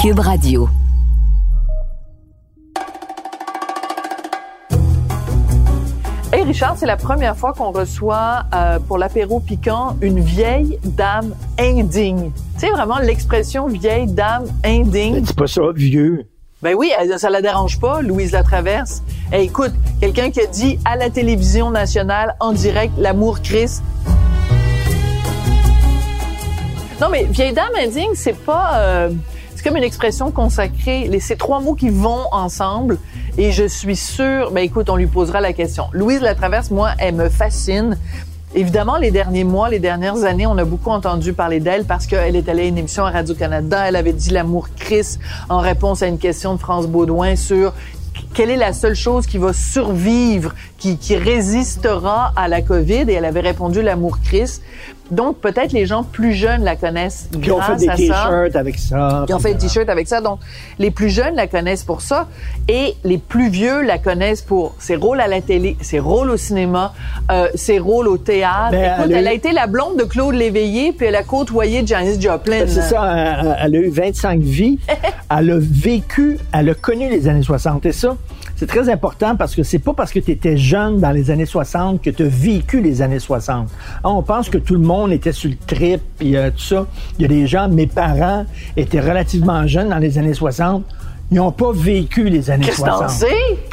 Cube Radio. Hey Richard, c'est la première fois qu'on reçoit euh, pour l'apéro piquant une vieille dame indigne. Tu sais vraiment l'expression vieille dame indigne. Dis pas ça, vieux. Ben oui, ça la dérange pas, Louise Latraverse. Hey, écoute, quelqu'un qui a dit à la télévision nationale en direct l'amour Christ. Non mais vieille dame indigne, c'est pas euh, c'est comme une expression consacrée, les ces trois mots qui vont ensemble et je suis sûre, ben écoute, on lui posera la question. Louise Latraverse, moi, elle me fascine. Évidemment, les derniers mois, les dernières années, on a beaucoup entendu parler d'elle parce qu'elle est allée à une émission à Radio-Canada. Elle avait dit l'amour Christ en réponse à une question de France Baudouin sur quelle est la seule chose qui va survivre, qui, qui résistera à la COVID? Et elle avait répondu l'amour Christ. Donc, peut-être les gens plus jeunes la connaissent Qui ont fait des t-shirts avec ça. Ils ont fait des t-shirts avec ça. Donc, les plus jeunes la connaissent pour ça et les plus vieux la connaissent pour ses rôles à la télé, ses rôles au cinéma, euh, ses rôles au théâtre. Ben, Écoute, elle a elle a eu- été la blonde de Claude Léveillé puis elle a côtoyé Janis Joplin. Ben, C'est ça, elle, elle a eu 25 vies. elle a vécu, elle a connu les années 60. Et ça, c'est très important parce que c'est pas parce que tu étais jeune dans les années 60 que tu as vécu les années 60. Ah, On pense que tout le monde était sur le trip et euh, tout ça. Il y a des gens, mes parents étaient relativement jeunes dans les années 60. Ils n'ont pas vécu les années Qu'est-ce que t'en 60. sais?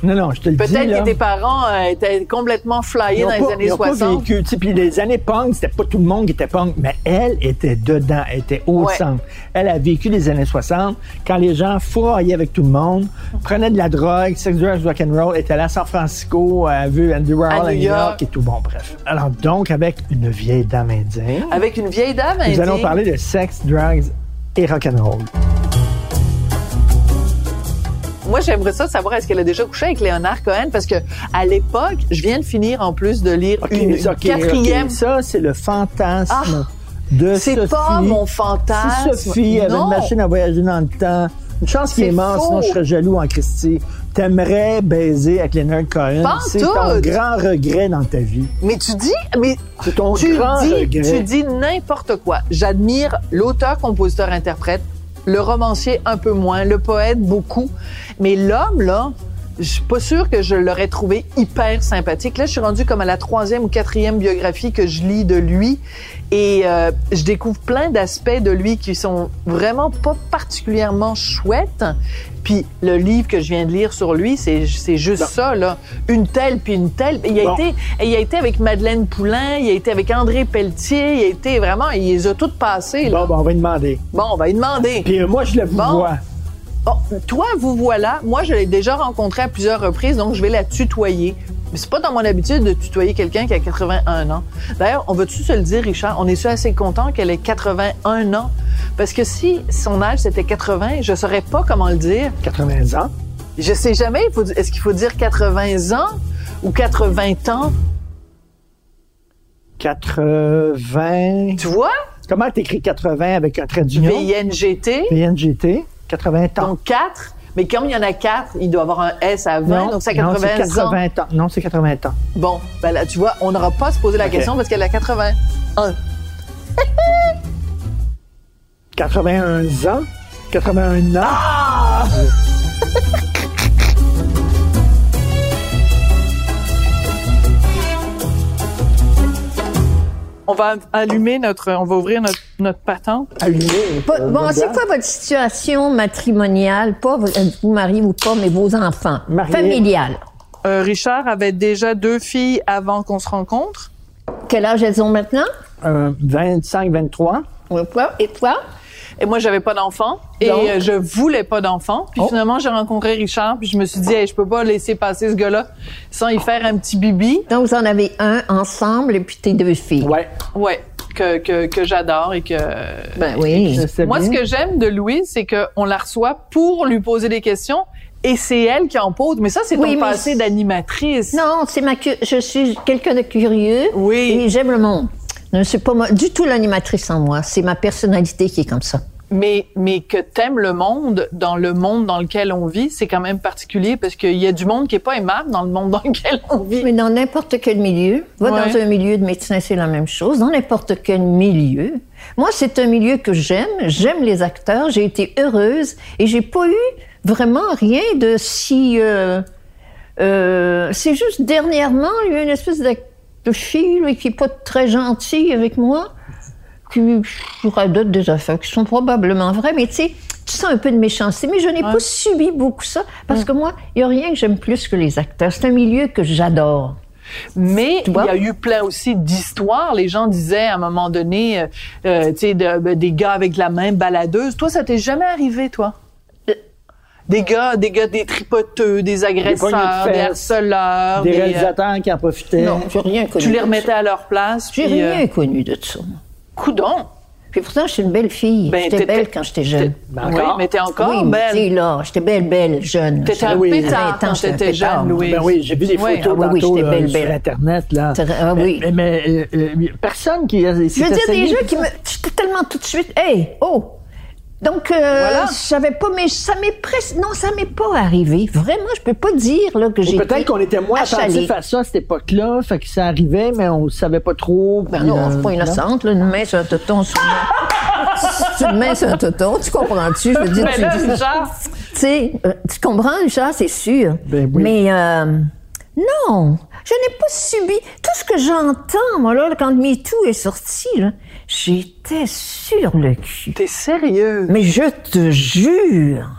Non, non, je te le dis. Peut-être là. que tes parents euh, étaient complètement flyés dans les années ils ont pas 60. vécu. Tu sais, Puis les années punk, c'était pas tout le monde qui était punk, mais elle était dedans, elle était au Ouais. centre. Elle a vécu les années 60, quand les gens fourraillaient avec tout le monde, prenaient de la drogue, sex, drugs, rock and roll, était allée à San Francisco, a vu Andy Warhol À New York. Et tout. Bon, bref. Alors donc, avec une vieille dame indienne, Avec une vieille dame nous indigne. allons parler de sex, drugs et rock and roll. Moi, j'aimerais ça savoir est-ce qu'elle a déjà couché avec Léonard Cohen? Parce que à l'époque, je viens de finir en plus de lire OK, une, une quatrième. Ça, c'est le fantasme Ah, de C'est pas mon fantasme. Si Sophie avait Non. une machine à voyager dans le temps, une chance qu'il est mort, sinon je serais jaloux en Christie. T'aimerais baiser avec Leonard Cohen. Pas C'est tout. ton grand regret dans ta vie. Mais tu dis, mais ton tu grand dis, regret. tu dis n'importe quoi. J'admire l'auteur, compositeur, interprète, le romancier un peu moins, le poète beaucoup, mais l'homme là, je suis pas sûre que je l'aurais trouvé hyper sympathique. Là, je suis rendue comme à la troisième ou quatrième biographie que je lis de lui et euh, je découvre plein d'aspects de lui qui sont vraiment pas particulièrement chouettes. Puis le livre que je viens de lire sur lui, c'est c'est juste ça là, une telle puis une telle. Il a Bon. été il a été avec Madeleine Poulain, il a été avec André Pelletier, il a été vraiment, il les a toutes passées. Là. Bon, ben, on va lui demander. Bon, on va lui demander. Puis euh, moi, je le vous Bon. vois. Bon, toi, vous voilà. Moi, je l'ai déjà rencontré à plusieurs reprises, donc je vais la tutoyer. Mais c'est pas dans mon habitude de tutoyer quelqu'un qui a 81 ans. D'ailleurs, on va-tu se le dire, Richard? On est assez content qu'elle ait 81 ans? Parce que si son âge c'était 80, je saurais pas comment le dire. 80 ans? Je sais jamais, est-ce qu'il faut dire 80 ans ou 80 ans? 80. Tu vois? Comment t'écris 80 avec un trait d'union? VNGT. 80 ans. Donc 4. Mais comme il y en a 4, il doit avoir un S à 20, donc c'est non, 80 c'est ans. 80 ans. Non, c'est 80 ans. Bon, ben là, tu vois, on n'aura pas à se poser la question parce qu'elle a 81. 81 ans? 81 ans? Ah! On va allumer notre, on va ouvrir notre, notre patente. Allumé. Pas- euh, bon, c'est quoi votre situation matrimoniale? Pas vous, vous mariez ou pas, mais vos enfants. Mariés. Familiale. Euh, Richard avait déjà deux filles avant qu'on se rencontre. Quel âge elles ont maintenant? Euh, 25, 23. Et toi? Et moi, j'avais pas d'enfant. Et Donc? euh, je voulais pas d'enfant. Puis Oh. finalement, j'ai rencontré Richard. Puis je me suis dit, hey, je peux pas laisser passer ce gars-là sans y faire un petit bibi. Donc, vous en avez un ensemble et puis tes deux filles. Ouais. Ouais, que, que, que j'adore et que... Ben oui. Moi, bien. ce que j'aime de Louise, c'est qu'on la reçoit pour lui poser des questions et c'est elle qui en pose. Mais ça, c'est Oui, ton passé d'animatrice. Non, c'est ma cu- je suis quelqu'un de curieux Oui. et j'aime le monde. Suis pas moi- du tout l'animatrice en moi. C'est ma personnalité qui est comme ça. Mais, mais que t'aimes le monde, dans le monde dans lequel on vit, c'est quand même particulier parce qu'il y a du monde qui est pas aimable dans le monde dans lequel on vit. Mais dans n'importe quel milieu, va Ouais. dans un milieu de médecin, c'est la même chose. Dans n'importe quel milieu, Moi, c'est un milieu que j'aime. J'aime les acteurs. J'ai été heureuse et j'ai pas eu vraiment rien de si. euh, euh, c'est juste dernièrement, il y a eu une espèce de, de fille là, qui est pas très gentille avec moi, qui radote des affaires qui sont probablement vraies, mais tu sais, tu sens un peu de méchanceté. Mais je n'ai pas subi beaucoup ça parce que moi, il y a rien que j'aime plus que les acteurs. C'est un milieu que j'adore. Mais il y a eu plein aussi d'histoires. Les gens disaient à un moment donné, euh, euh, tu sais, de- ben, des gars avec la main baladeuse. Toi, ça t'est jamais arrivé, toi? Des gars, des gars, des tripoteux, des agresseurs, des harceleurs. Des des, euh, réalisateurs qui en profitaient. Non, j'ai rien connu. tu les remettais ça. à leur place. J'ai euh, rien connu de ça. moi. coudon. Puis pourtant, j'étais une belle fille. Ben, j'étais belle quand j'étais jeune. Ben, Oui, encore. mais t'es encore oui, mais belle. là, j'étais belle, belle, jeune. T'étais un oui. pétard 20 ans, quand t'étais jeune, Louise. Ben oui, j'ai vu des Oui, photos ah oui, oui, tantôt, j'étais là, belle, sur belle. Internet. Là. Ah oui. Mais, mais, euh, euh, personne qui a Je veux dire, des gens qui me. J'étais tellement tout de suite. Hey, oh! Donc, euh, Voilà. je savais pas, mais ça m'est presque. Non, ça m'est pas arrivé. Vraiment, je peux pas dire là, que j'ai. Peut-être qu'on était moins attentif à ça à cette époque-là, fait que ça arrivait, mais on savait pas trop. Ben non, je euh, suis pas innocente, là, une main sur un toton. Sur une... une main sur un toton, tu comprends-tu? Je veux dire, Mais tu là, Tu sais, euh, tu comprends, Richard, c'est sûr. Ben oui. Mais euh, non, je n'ai pas subi tout ce que j'entends, moi, là, quand MeToo est sorti, là. J'étais sur le cul. t'es sérieux? Mais je te jure.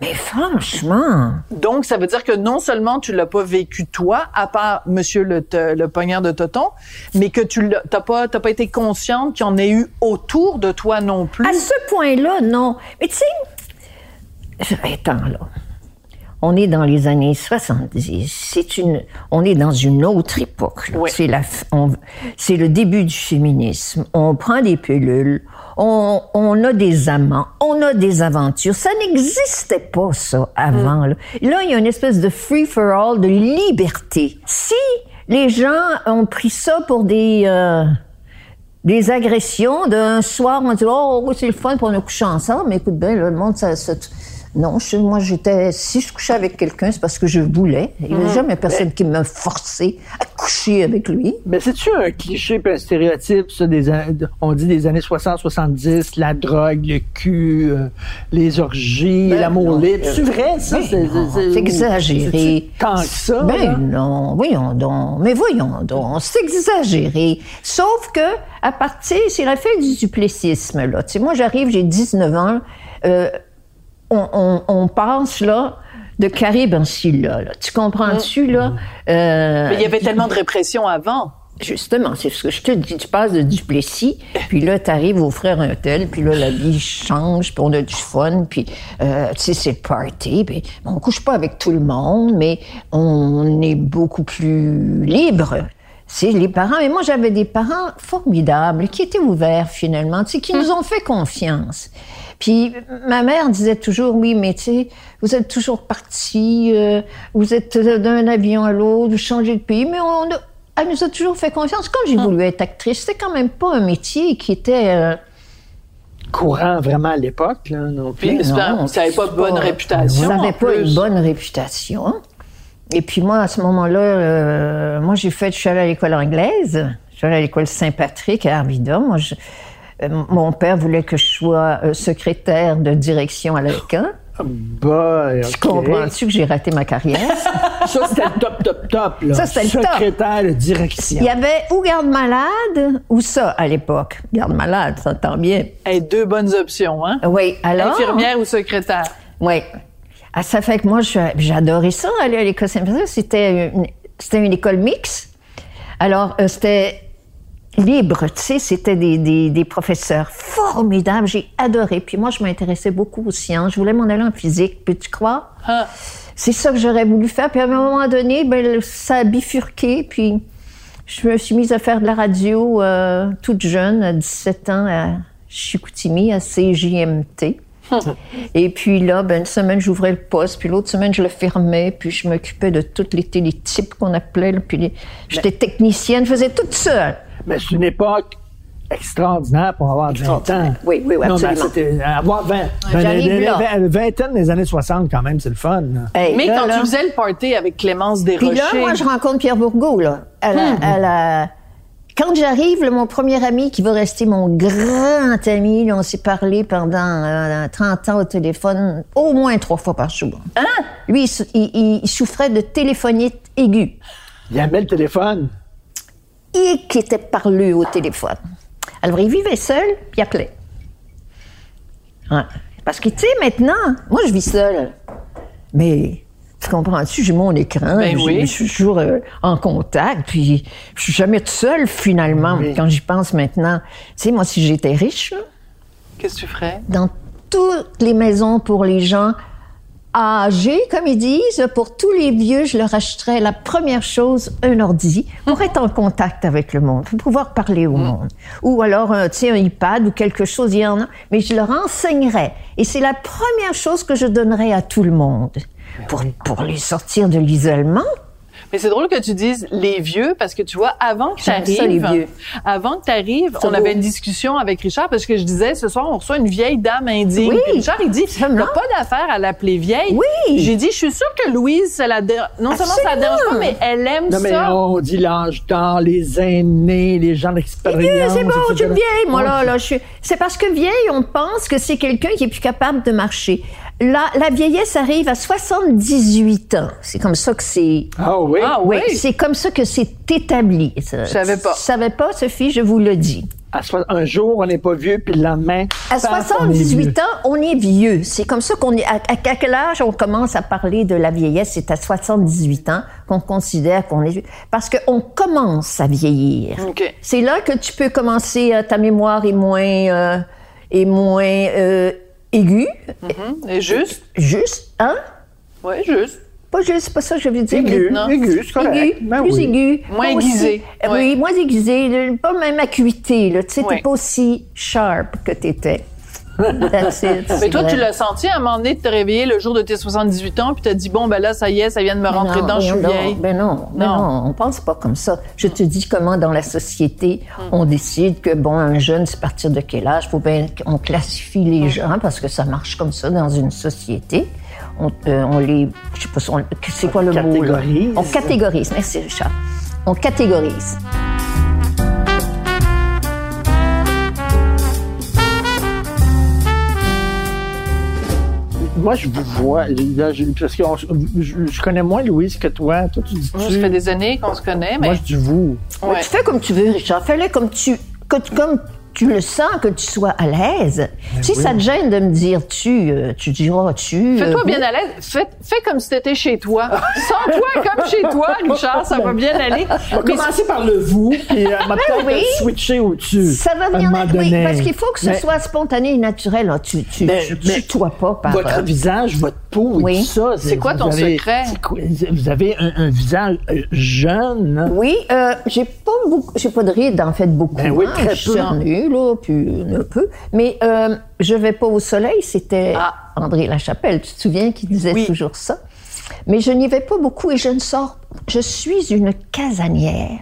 Mais franchement. Donc, ça veut dire que non seulement tu l'as pas vécu toi, à part Monsieur le, te- le poignard de Toton, mais que tu t'as pas, t'as pas été consciente qu'il y en ait eu autour de toi non plus? À ce point-là, non. Mais tu sais, je- attends là. On est dans les années 70. C'est une, on est dans une autre époque. Oui. C'est la, c'est le début du féminisme. On prend des pilules. On, on a des amants. On a des aventures. Ça n'existait pas, ça, avant. Là. là, il y a une espèce de free-for-all, de liberté. Si les gens ont pris ça pour des, euh, des agressions d'un soir, on dit oh c'est le fun pour nous coucher ensemble, mais écoute bien, là, le monde ça, ça- non, je- moi j'étais si je couchais avec quelqu'un, c'est parce que je voulais. Il n'y a jamais personne qui m'a forcé à coucher avec lui. Mais c'est-tu un cliché un stéréotype, ça, des, on dit des années 60-70, la drogue, le cul, euh, les orgies, Ben l'amour libre? C'est vrai, ça? Ben non, c'est exagéré. Tant que ça? Ben là? non, voyons donc. Mais voyons donc, c'est exagéré. Sauf que, à partir, c'est l'effet du duplessisme, là. Tu sais, moi, j'arrive, j'ai 19 ans, euh, on, on, on passe, là, de Caribe en Scylla, là. Tu comprends-tu, là? Euh, Mais il y avait tellement de répression avant. Justement, c'est ce que je te dis. Tu passes de Duplessis, puis là, tu arrives au frère un tel, puis là, la vie change, puis on a du fun, puis, euh, tu sais, c'est le party, puis on couche pas avec tout le monde, mais on est beaucoup plus libre. C'est les parents. Et moi, j'avais des parents formidables qui étaient ouverts, finalement, tu sais, qui nous ont fait confiance. Puis ma mère disait toujours, oui, mais tu sais, vous êtes toujours partis, euh, vous êtes d'un avion à l'autre, vous changez de pays, mais on a- elle nous a toujours fait confiance. Quand j'ai voulu être actrice, c'était quand même pas un métier qui était... euh, Courant vraiment à l'époque, là, non plus. Puis, non, ça n'avait pas de bonne pas- réputation. Ça n'avait pas plus. une bonne réputation. Et puis moi, à ce moment-là, euh, moi, j'ai fait, je suis allée à l'école anglaise. Je suis allée à l'école Saint-Patrick à Arvida. Moi, je- mon père voulait que je sois euh, secrétaire de direction à l'ALCAN. Boy, Tu ok. comprends-tu que j'ai raté ma carrière? Ça, c'était le top, top, top. Là. Ça, c'était le top. Secrétaire de direction. Il y avait ou garde-malade ou ça à l'époque. Garde-malade, ça entend bien. Hey, deux bonnes options, hein? Oui, alors... Infirmière ou secrétaire? Oui. Ah, ça fait que moi, j'adorais ça, aller à l'école Saint-Patrick. C'était une, c'était une école mixte. Alors, euh, c'était libre, tu sais, c'était des, des, des professeurs formidables. J'ai adoré. Puis moi, je m'intéressais beaucoup aux sciences. Je voulais m'en aller en physique. Puis tu crois? Ah. C'est ça que j'aurais voulu faire. Puis à un moment donné, ben, ça a bifurqué. Puis je me suis mise à faire de la radio euh, toute jeune, à 17 ans, à Chicoutimi, à CJMT. Et puis là, ben, une semaine, j'ouvrais le poste, puis l'autre semaine, je le fermais, puis je m'occupais de tous les télétypes qu'on appelait. puis les- j'étais technicienne, je faisais tout ça. Mais c'est une époque extraordinaire pour avoir 20 ans. Oui, oui, oui, Non, mais absolument. c'était- avoir 20, J'arrive ben, la vingtaine des années 60, quand même, c'est le fun. Hey, Mais là, quand là- tu faisais le party avec Clémence Puis Desrochers... là, moi, je rencontre Pierre Bourgault, là. À la, à la quand j'arrive, mon premier ami qui va rester mon grand ami, là, on s'est parlé pendant euh, 30 ans au téléphone, au moins trois fois par jour. Hein? Lui, il- il souffrait de téléphonite aiguë. Il aimait le téléphone. Et qui était parlé au téléphone. Alors, il vivait seul, puis il appelait. Ouais. Parce que, tu sais, maintenant, moi, je vis seule. Mais, tu comprends-tu, j'ai mon écran, Ben oui. je suis toujours euh, en contact, puis je suis jamais toute seule, finalement, Oui. quand j'y pense maintenant. Tu sais, moi, si j'étais riche, Qu'est-ce que tu ferais? dans toutes les maisons pour les gens âgés, comme ils disent, pour tous les vieux, je leur achèterais la première chose, un ordi, pour être en contact avec le monde, pour pouvoir parler au monde. Ou alors, un, tu sais, un iPad ou quelque chose, il y en a, mais je leur enseignerais. Et c'est la première chose que je donnerais à tout le monde, pour, pour les sortir de l'isolement. Mais c'est drôle que tu dises les vieux parce que tu vois, avant que tu arrives, avant que tu arrives, C'est on beau. avait une discussion avec Richard parce que je disais ce soir on reçoit une vieille dame indigne. Oui. Richard il dit t'as pas d'affaire à l'appeler vieille. Oui. J'ai dit je suis sûre que Louise ça la non seulement ça la dérange pas mais elle aime Non, mais ça. on dit l'âge d'or, les aînés, les gens Eh, d'expérience. c'est bon, je suis vieille, moi, là, là, je suis... C'est parce que vieille, on pense que c'est quelqu'un qui est plus capable de marcher. La, la vieillesse arrive à 78 ans. C'est comme ça que c'est... Ah oui? Ah Oui, oui. c'est comme ça que c'est établi. Je savais pas. Tu savais pas, Sophie, je vous le dis. À un jour, on n'est pas vieux, puis le lendemain, À paf, on est vieux. 78 ans, on est vieux. C'est comme ça qu'on est. À, à quel âge on commence à parler de la vieillesse? C'est à 78 ans qu'on considère qu'on est vieux. Parce qu'on commence à vieillir. OK. C'est là que tu peux commencer, euh, ta mémoire est moins, euh, est moins euh, aiguë, Mhm. Et juste juste, hein? ouais, juste. Pas juste, c'est pas ça que je veux dire. Aigu, Non. aigu, c'est correct. Aigu, Ben plus oui. aigu. Moins aiguisé. Oui, moins aiguisé. le- Pas même acuité. Là. Tu sais, t'es pas aussi sharp que t'étais. That's it. Mais toi, vrai. tu l'as senti à un moment donné de te réveiller le jour de tes 78 ans, puis t'as dit, bon, ben là, ça y est, ça vient de me rentrer non, dedans, je suis non, vieille. Ben non, ben Non. non, on pense pas comme ça. Je te dis comment dans la société, Hmm. on décide que, bon, un jeune, c'est partir de quel âge? Faut bien qu'on classifie les Hmm. gens parce que ça marche comme ça dans une société. On, euh, on les, je sais pas, c'est quoi le mot? là? catégorise. On catégorise. Merci, Richard. On catégorise. Moi, je vous vois. là, je- parce que on- je, je connais moins Louise que toi. Toi, tu dis Moi, tu. ça fait des années qu'on se connaît, mais Moi, je dis vous. ouais. Tu fais comme tu veux, Richard. Fais-le comme tu, que tu- comme tu le sens, que tu sois à l'aise. si ça te gêne de me dire tu, euh, tu diras tu. Fais-toi euh, bien à l'aise. Fais, fais comme si t'étais chez toi. Sens-toi comme chez toi, Richard. Ça va bien aller. On va commencer par le vous, puis euh, on va peut-être oui. switcher au-dessus. Ça va à venir moment oui, parce qu'il faut que ce Mais- soit spontané et naturel. là. Tu, tu, Mais- tu, pas par. Votre euh, visage, votre peau et Oui. tout ça. C'est quoi ton avez- secret? quoi- vous avez un, un visage euh, jeune. hein? Oui, euh, j'ai pas beaucoup, j'ai pas de rides en fait beaucoup. Ben oui, hein. très Je suis peu. Là, puis un peu. Mais euh, je vais pas au soleil. C'était Ah. André Lachapelle. Tu te souviens qu'il disait Oui. toujours ça? Mais je n'y vais pas beaucoup et je ne sors. Je suis une casanière.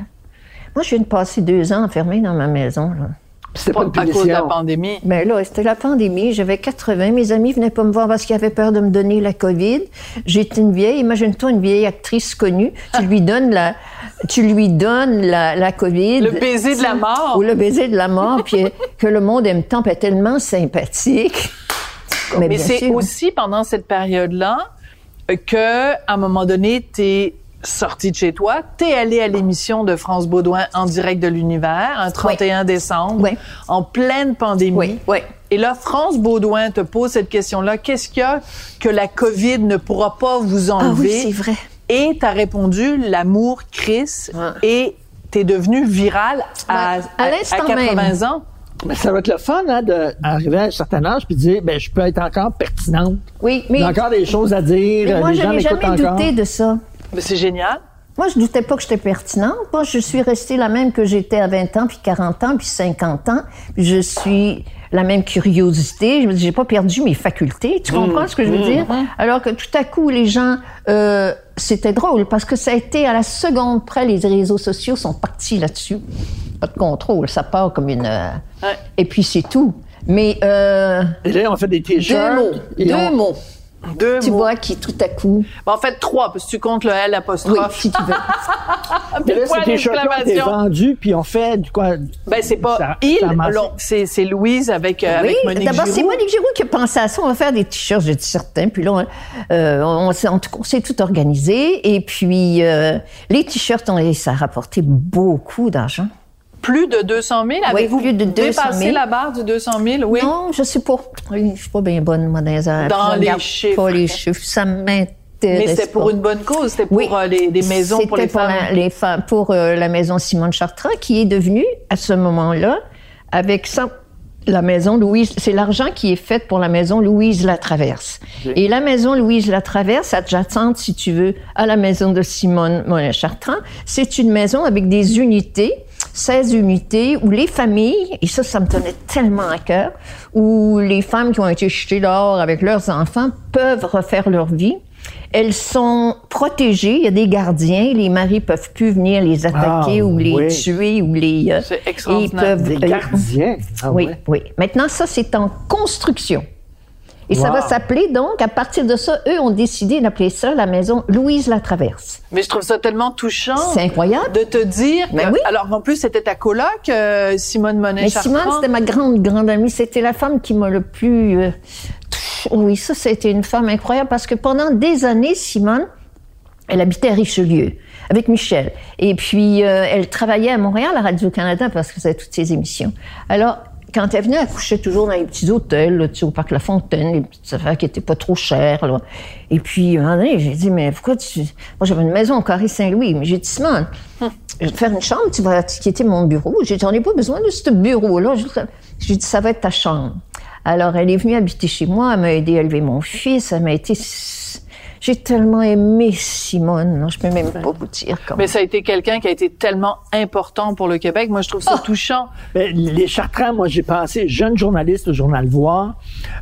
Moi, je viens de passer deux ans enfermée dans ma maison. Là. C'était pas Pas une à cause de la pandémie. Mais là, c'était la pandémie. J'avais 80. Mes amis venaient pas me voir parce qu'ils avaient peur de me donner la COVID. J'étais une vieille. Imagine-toi une vieille actrice connue. Tu lui donnes la, tu lui donnes la, la COVID. Le baiser de la mort. Ou le baiser de la mort. puis que le monde aime tant, est tellement sympathique. Mais bien c'est aussi pendant cette période-là que, à un moment donné, t'es sorti de chez toi, t'es allé à l'émission de France Baudouin en direct de l'univers, un 31 décembre, Oui. en pleine pandémie. Oui, oui. Et là, France Baudouin te pose cette question-là. Qu'est-ce qu'il y a que la COVID ne pourra pas vous Ah enlever? oui, c'est vrai. Et t'as répondu l'amour Chris Ouais. et t'es devenu viral à, Ouais. À l'instant 80 même. ans. Mais ça va être le fun, hein, d'arriver à un certain âge puis de dire, ben, je peux être encore pertinente. Oui, mais, J'ai encore des choses à dire. mais moi, les je n'ai jamais encore. douté de ça. Mais c'est génial. Moi, je doutais pas que j'étais pertinente. Moi, je suis restée la même que j'étais à 20 ans, puis 40 ans, puis 50 ans. Puis je suis la même curiosité. Je me dis, j'ai pas perdu mes facultés. Tu comprends ce que je veux dire? Alors que tout à coup, les gens, euh, c'était drôle parce que ça a été à la seconde près, les réseaux sociaux sont partis là-dessus. Pas de contrôle, ça part comme une. euh, Ouais. Et puis c'est tout. Mais euh, Et là, on fait des deux t-shirts. mots, et deux on- mots. Deux Tu mots. vois, qui tout à coup. Bon, en fait, trois, parce que tu comptes le L Oui, apostrophe. si tu veux. Mais puis là, point d'exclamation. vendus, puis on fait du quoi? Ben, c'est pas Ça- il, ça amasse. non, c'est, c'est Louise avec, euh, avec Oui, Monique d'abord, c'est. Monique Giroux qui a pensé à ça. On va faire des t-shirts, j'ai dit certains. Puis là, on, euh, on, s'est- en tout cas, on s'est tout organisé. Et puis, euh, les t-shirts, on, ça a rapporté beaucoup d'argent. Plus de 200 000? Avez-vous 200 dépassé 000? la barre du 200 000? Oui. Non, je sais pas. Oui, Je suis pas bien bonne, moi, dans les. Dans Je les chiffres. Pas les chiffres. Ça m'intéresse. Mais c'était pour une bonne cause, c'était pour Oui. euh, les, maisons pour les C'était femmes. la, les femmes, pour euh, la maison Simone Chartrand, qui est devenue, à ce moment-là, avec ça, la maison Louise, c'est l'argent qui est fait pour la maison Louise Latraverse. Et la maison Louise Latraverse, adjacente, si tu veux, à la maison de Simone Monin Chartrand, c'est une maison avec des unités, 16 unités, où les familles, et ça, ça me tenait tellement à cœur, où les femmes qui ont été jetées dehors avec leurs enfants peuvent refaire leur vie. Elles sont protégées, il y a des gardiens, les maris peuvent plus venir les attaquer Ah, ou les oui. tuer ou les... euh, C'est et extraordinaire. ils peuvent- Des gardiens? Ah oui, oui. Maintenant, ça, c'est en construction. Et ça va s'appeler, donc, à partir de ça, eux ont décidé d'appeler ça la maison Louise Latraverse. Mais je trouve ça tellement touchant. C'est incroyable. De te dire Ben que- oui. alors en plus c'était ta coloc euh, Simone Monet Mais Simone, c'était ma grande, grande amie. C'était la femme qui m'a le plus... euh, oui, ça, c'était une femme incroyable parce que pendant des années, Simone, elle habitait à Richelieu avec Michel. Et puis, euh, elle travaillait à Montréal, à Radio-Canada, parce que c'était toutes ses émissions. Alors, quand elle venait, elle couchait toujours dans les petits hôtels, là, tu sais, au Parc La Fontaine, les petites affaires qui étaient pas trop chères. Là. Et puis, un moment j'ai dit, mais pourquoi tu... Moi, j'avais une maison au Carré Saint-Louis, mais j'ai dit, Simone, je vais te faire une chambre, tu vas qui était mon bureau. J'ai dit, j'en ai pas besoin de ce bureau-là. J'ai dit, ça va être ta chambre. Alors, elle est venue habiter chez moi, elle m'a aidé à élever mon fils, elle m'a été... J'ai tellement aimé Simone, je peux même pas vous dire comment. Mais ça a été quelqu'un qui a été tellement important pour le Québec. Moi je trouve ça Oh! touchant. Les Chartrand, moi, j'ai pensé, jeune journaliste au Journal Voir,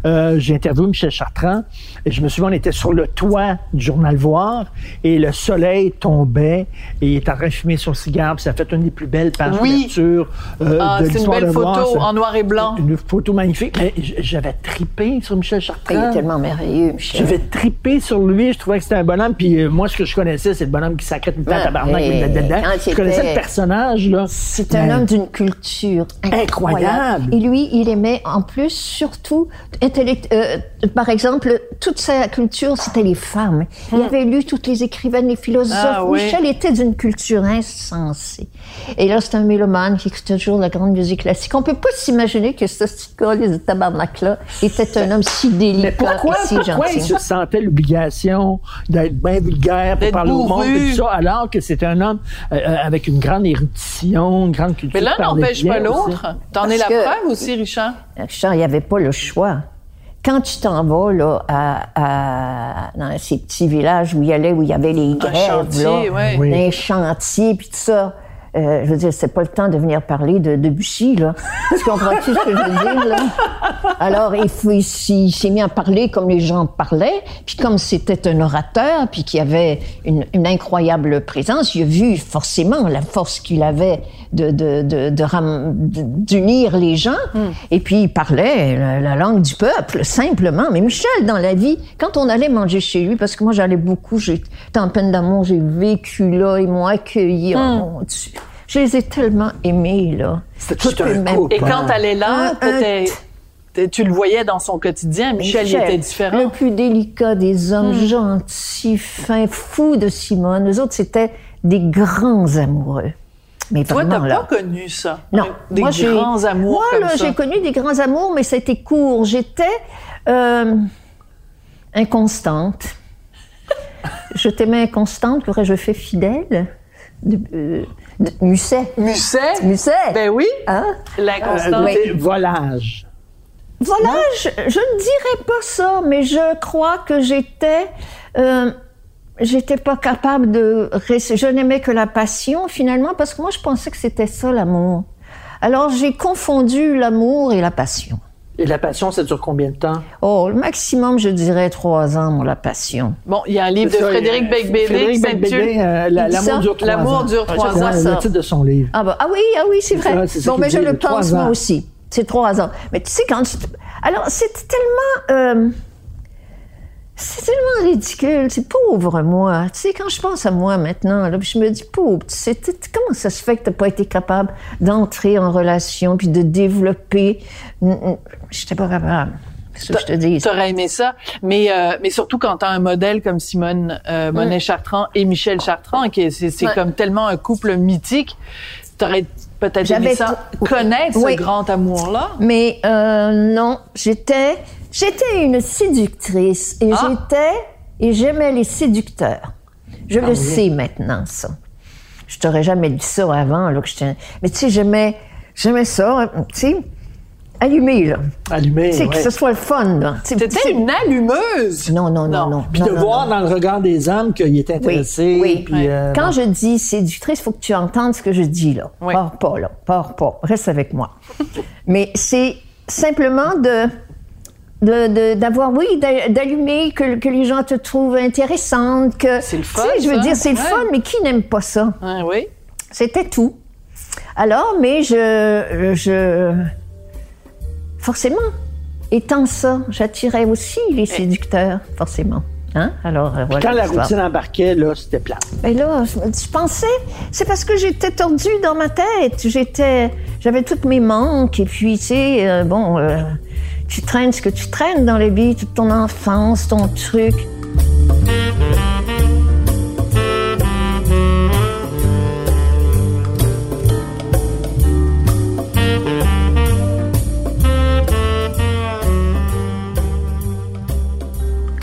euh, j'ai interviewé Michel Chartrand, et je me souviens, on était sur le toit du Journal Voir, et le soleil tombait, et il était en train de fumer son cigare, puis ça a fait une des plus belles pages Oui. euh, Ah, de c'est une l'histoire belle de Voir. photo en noir et blanc. Une photo magnifique. J'avais tripé sur Michel Chartrand. Il est tellement merveilleux, Michel. J'avais tripé sur lui, je trouvais que c'était un bonhomme. Puis euh, moi, ce que je connaissais, c'est le bonhomme qui sacrait tout le temps Ah, tabarnak. mais dedans. quand il Je connaissais était- le personnage, là. C'est un Mais- homme d'une culture incroyable. Incroyable. Et lui, il aimait en plus, surtout, intellect- euh, par exemple, toute sa culture, c'était les femmes. Il avait lu toutes les écrivaines, les philosophes. Ah, oui. Michel était d'une culture insensée. Et là, c'est un mélomane qui écoutait toujours la grande musique classique. On peut pas s'imaginer que ce petit gars, les tabarnak-là, était un homme si délicat Mais pourquoi, et si pourquoi il gentil. se sentait l'obligation d'être bien vulgaire pour parler au monde et tout ça, alors que c'est un homme euh, euh, avec une grande érudition, une grande culture. Mais l'un n'empêche pas l'autre. T'en es la que- preuve aussi, Richard? Richard, il n'y avait pas le choix. Quand tu t'en vas là, à, à- dans ces petits villages où il y allait, où il y avait les grèves, chantier, là, ouais. Oui. les chantiers, puis tout ça, euh, je veux dire, c'est pas le temps de venir parler de Debussy, là. Tu comprends-tu ce que je veux dire, là? Alors, il, faut, il, s'est mis à parler comme les gens parlaient, puis comme c'était un orateur, puis qu'il avait une, une incroyable présence, il a vu forcément la force qu'il avait de, de, de, de de- d'unir les gens, et puis il parlait la, la langue du peuple, simplement. Mais Michel, dans la vie, quand on allait manger chez lui, parce que moi j'allais beaucoup, j'étais en peine d'amour, j'ai vécu là, ils m'ont accueilli, oh mon Dieu. Je les ai tellement aimés, là. C'était tout Je un même- couple. Et quand elle est là, Un- t- tu le voyais dans son quotidien. Michel, il était différent. Le plus délicat des hommes, gentil, fin, fou de Simone. Les autres, c'était des grands amoureux. Mais Toi, vraiment, t'as là. pas connu ça? Non. Des Moi, j'ai- grands amours Moi, ça. j'ai connu des grands amours, mais c'était court. J'étais euh, inconstante. je t'aimais inconstante, qu'aurais-je fait fidèle? De, euh, Musset. Musset? Musset. Ben oui. Hein? L'inconstance. oui. Euh, Volage. Voilà, je, je ne dirais pas ça, mais je crois que j'étais. euh, J'étais pas capable de. rester- Je n'aimais que la passion, finalement, parce que moi, je pensais que c'était ça, l'amour. Alors, j'ai confondu l'amour et la passion. Et la passion, ça dure combien de temps? Oh, le maximum, je dirais trois ans, moi, la passion. Bon, il y a un livre de C'est ça, Frédéric Becbédé qui s'intitule euh? L'amour dure trois ans. L'amour dure trois C'est ans. le ça. titre de son livre? Ah, bah, ah oui, ah oui, c'est C'est vrai. ça, c'est bon, mais je le le pense, moi aussi. C'est trois ans. Mais tu sais, quand tu... Alors, c'était tellement... euh, C'est tellement ridicule, c'est pauvre moi. Tu sais, quand je pense à moi maintenant, là, puis je me dis, pauvre, tu sais, comment ça se fait que t'as pas été capable d'entrer en relation puis de développer? Mm, mm, J'étais pas capable. C'est ce que je te dis. T'aurais aimé ça, mais euh, mais surtout quand t'as un modèle comme Simone euh, Monet Chartrand et Michel Chartrand, qui est- c'est c'est Ouais. comme tellement un couple mythique, t'aurais peut-être aimé ça, connaître Oui. ce grand amour-là? Mais euh, non, j'étais j'étais une séductrice et Ah. j'étais et j'aimais les séducteurs. Je le sais maintenant ça. Je t'aurais jamais dit ça avant là que j'étais mais tu sais j'aimais j'aimais ça, hein, tu sais allumer là. Allumé. Tu sais ouais. que ce soit le fun là. T'étais une allumeuse. Non non non Non. non. Puis non, de non, voir dans le regard des hommes qu'il est intéressé. Oui, puis, oui. euh, Quand je dis séductrice, il faut que tu entendes ce que je dis là. Oui. Pars pas là, pars pas, reste avec moi. Mais c'est simplement de- d'avoir, oui, d'a- d'allumer, que, que les gens te trouvent intéressante, que... C'est le Tu fun, sais, je veux ça. dire, c'est le Ouais. fun, mais qui n'aime pas ça? Hein, oui. C'était tout. Alors, mais je... je forcément, étant ça, j'attirais aussi les séducteurs, forcément. Hein? Alors, euh, voilà. Quand la routine embarquait, là, c'était plat. Mais là, je, je pensais, c'est parce que j'étais tordue dans ma tête. J'étais, j'avais toutes mes manques et puis tu sais, euh, bon, euh, tu traînes ce que tu traînes dans la vie, toute ton enfance, ton truc.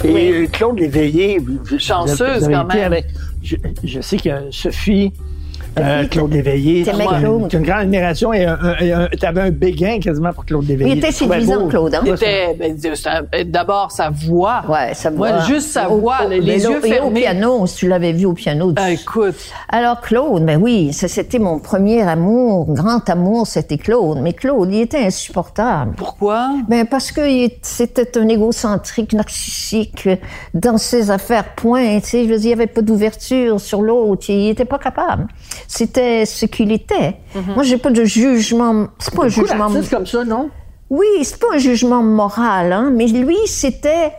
Et Claude Léveillé, Chanceuse, vous avez- quand même. avec- je, je sais que Sophie, euh, Claude Léveillé, as Claude? une grande admiration et tu avais un béguin quasiment pour Claude Léveillé. Il était séduisant. Claude. Hein? Ben, c'est un- d'abord sa voix. Ouais, Moi, voit. juste sa voix, au- les mais yeux là, et fermés. au piano, si tu l'avais vu au piano. tu- Ah, écoute, Alors Claude, ben oui, ça c'était mon premier amour, grand amour, c'était Claude. Mais Claude, il était insupportable. pourquoi? Ben parce que c'était un égocentrique, narcissique, dans ses affaires, point. Tu sais, je veux dire, il n'y avait pas d'ouverture sur l'autre. Il n'était pas capable. C'était ce qu'il était. Moi, j'ai pas de jugement. C'est pas un jugement. comme ça, non? Oui, c'est pas un jugement moral, hein, mais lui, c'était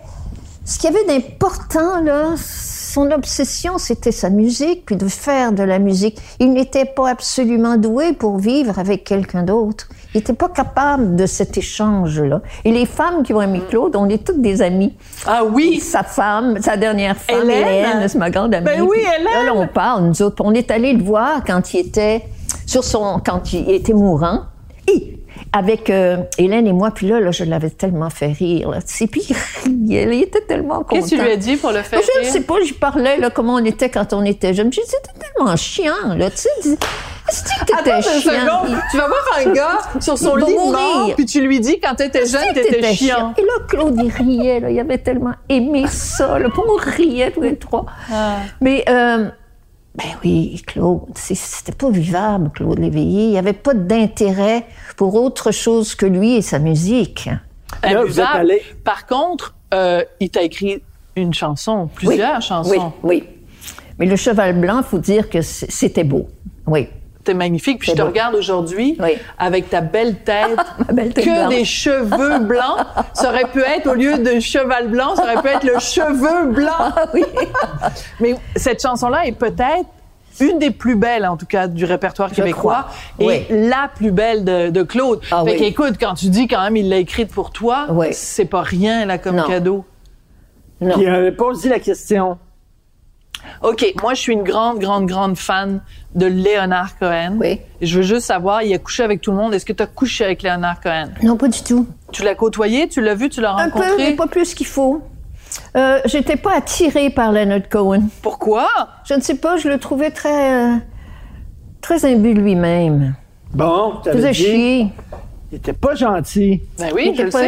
ce qu'il y avait d'important là. Son obsession, c'était sa musique, puis de faire de la musique. Il n'était pas absolument doué pour vivre avec quelqu'un d'autre. Il n'était pas capable de cet échange-là. Et les femmes qui ont aimé Claude, on est toutes des amies. Ah oui! Sa femme, sa dernière femme, Hélène? Hélène, c'est ma grande amie. Ben oui, Hélène! Là, là, on parle, nous autres. On est allés le voir quand il était sur son, quand il était mourant. Et avec euh, Hélène et moi, puis là, là, je l'avais tellement fait rire. Là, tu sais, puis il riait, il était tellement content. Qu'est-ce que tu lui as dit pour le faire je ne sais pas, j'y parlais, là, comment on était quand on était jeunes. Je disais, c'était tellement chiant, là, tu sais. Attends une chiant? seconde. Tu vas voir un gars sur son lit mort, puis tu lui dis quand t'étais jeune, t'étais chiant? Et là, Claude, il riait, là. Il avait tellement aimé ça, là. Puis on riait tous les trois. Ah. Mais, euh, ben oui, Claude, c'était pas vivable, Claude Léveillé. Il n'y avait pas d'intérêt pour autre chose que lui et sa musique. Là, vous Imbuvable. êtes allé- Par contre, euh, il t'a écrit une chanson, plusieurs Oui, chansons. Oui, oui. Mais le cheval blanc, faut dire que c'était beau. Oui. T'es magnifique. Puis je te beau. regarde aujourd'hui Oui. avec ta belle tête, Ma belle tête que blanche. des cheveux blancs. Ça aurait pu être, au lieu de cheval blanc, ça aurait pu être le cheveu blanc. Ah oui. Mais cette chanson-là est peut-être une des plus belles, en tout cas, du répertoire québécois, crois. et Oui. la plus belle de, de Claude. Ah fait oui. qu'écoute, quand tu dis quand même il l'a écrite pour toi, Oui. c'est pas rien là comme Non. cadeau. Non. Puis, euh, posé la question. OK, moi je suis une grande, grande, grande fan de Léonard Cohen. Oui. Et je veux juste savoir, il a couché avec tout le monde. Est-ce que tu as couché avec Léonard Cohen? Non, pas du tout. Tu l'as côtoyé, tu l'as vu, tu l'as Un peu, mais rencontré? pas plus qu'il faut. Euh, J'étais pas attirée par Leonard Cohen. Pourquoi? Je ne sais pas, je le trouvais très, euh, très imbu de lui-même. Bon, tu dit, chier. Il était pas gentil. Ben oui, je le pas-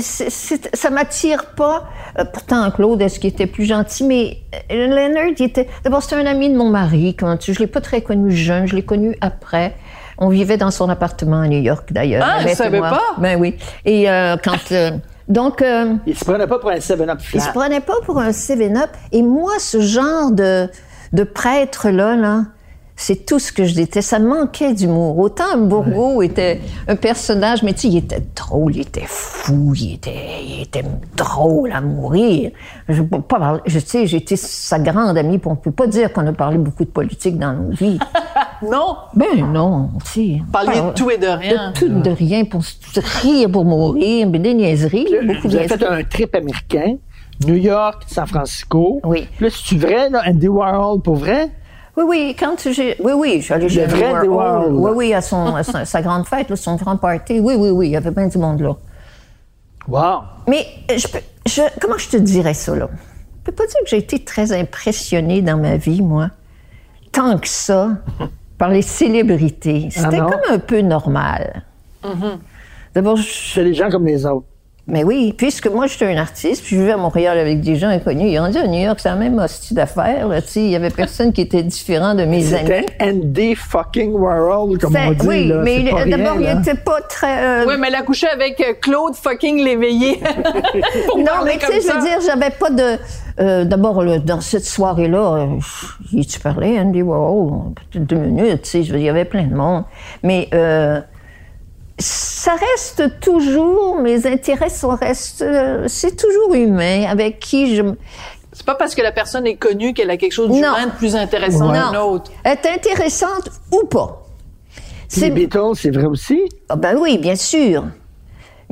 sais. c'est- ça m'attire pas. Euh, pourtant, Claude, est-ce qu'il était plus gentil? Mais euh, Leonard, il était. D'abord, c'était un ami de mon mari. Quand tu... Je l'ai pas très connu jeune, je l'ai connu après. On vivait dans son appartement à New York, d'ailleurs. Ah, je savais pas. Ben oui. Et euh, quand. euh, donc. euh, Il se prenait pas pour un 7-up il se prenait pas pour un 7-up. Et moi, ce genre de, de prêtre-là, là, C'est tout ce que je déteste. Ça manquait d'humour. Autant Bourgo était un personnage, mais tu sais, il était drôle, il était fou, il était, il était drôle à mourir. Je peux pas parler, je sais, j'étais sa grande amie, puis on peut pas dire qu'on a parlé beaucoup de politique dans nos vies. Non? ben non, tu sais. Parliez de tout et de rien. De tout, de rien, pour rire pour mourir, mais des niaiseries, beaucoup Vous de avez fait un trip américain, New York, San Francisco. Oui. Là, c'est-tu vrai, là, Andy Warhol, pour vrai? Oui, oui, quand j'ai. Oui, oui, allée chez vrai Andy Andy Warhol. Oui, oui, à, son, à sa, sa grande fête, là, son grand party. Oui, oui, oui, il y avait plein du monde là. Wow. Mais euh, je peux, je, comment je te dirais ça, là? Je peux pas dire que j'ai été très impressionnée dans ma vie, moi, tant que ça, par les célébrités. C'était non? comme un peu normal. D'abord, je- C'est des gens comme les autres. Mais oui, puisque moi, j'étais un artiste, puis je vivais à Montréal avec des gens inconnus. Ils ont dit à New York, c'est la même hostie d'affaires, là, tu sais. Il y avait personne qui était différent de mes amis. C'était Andy fucking Warhol, comme on dit. oui, là. mais d'abord, il n'était pas très. euh, Oui, mais elle a couché avec euh, Claude fucking l'éveillé. Non, mais tu sais, je veux dire, j'avais pas de. euh, D'abord, là, dans cette soirée-là, euh, tu parlais, Andy? Warhol, peut-être deux minutes, tu sais, je veux dire, il y avait plein de monde. Mais euh, ça reste toujours, mes intérêts, ça reste. euh, c'est toujours humain, avec qui je. C'est pas parce que la personne est connue qu'elle a quelque chose Non. d'humain de plus intéressant Ouais. qu'un autre. Être intéressante ou pas. Puis Les Beatles, c'est vrai aussi? Ah ben oui, bien sûr.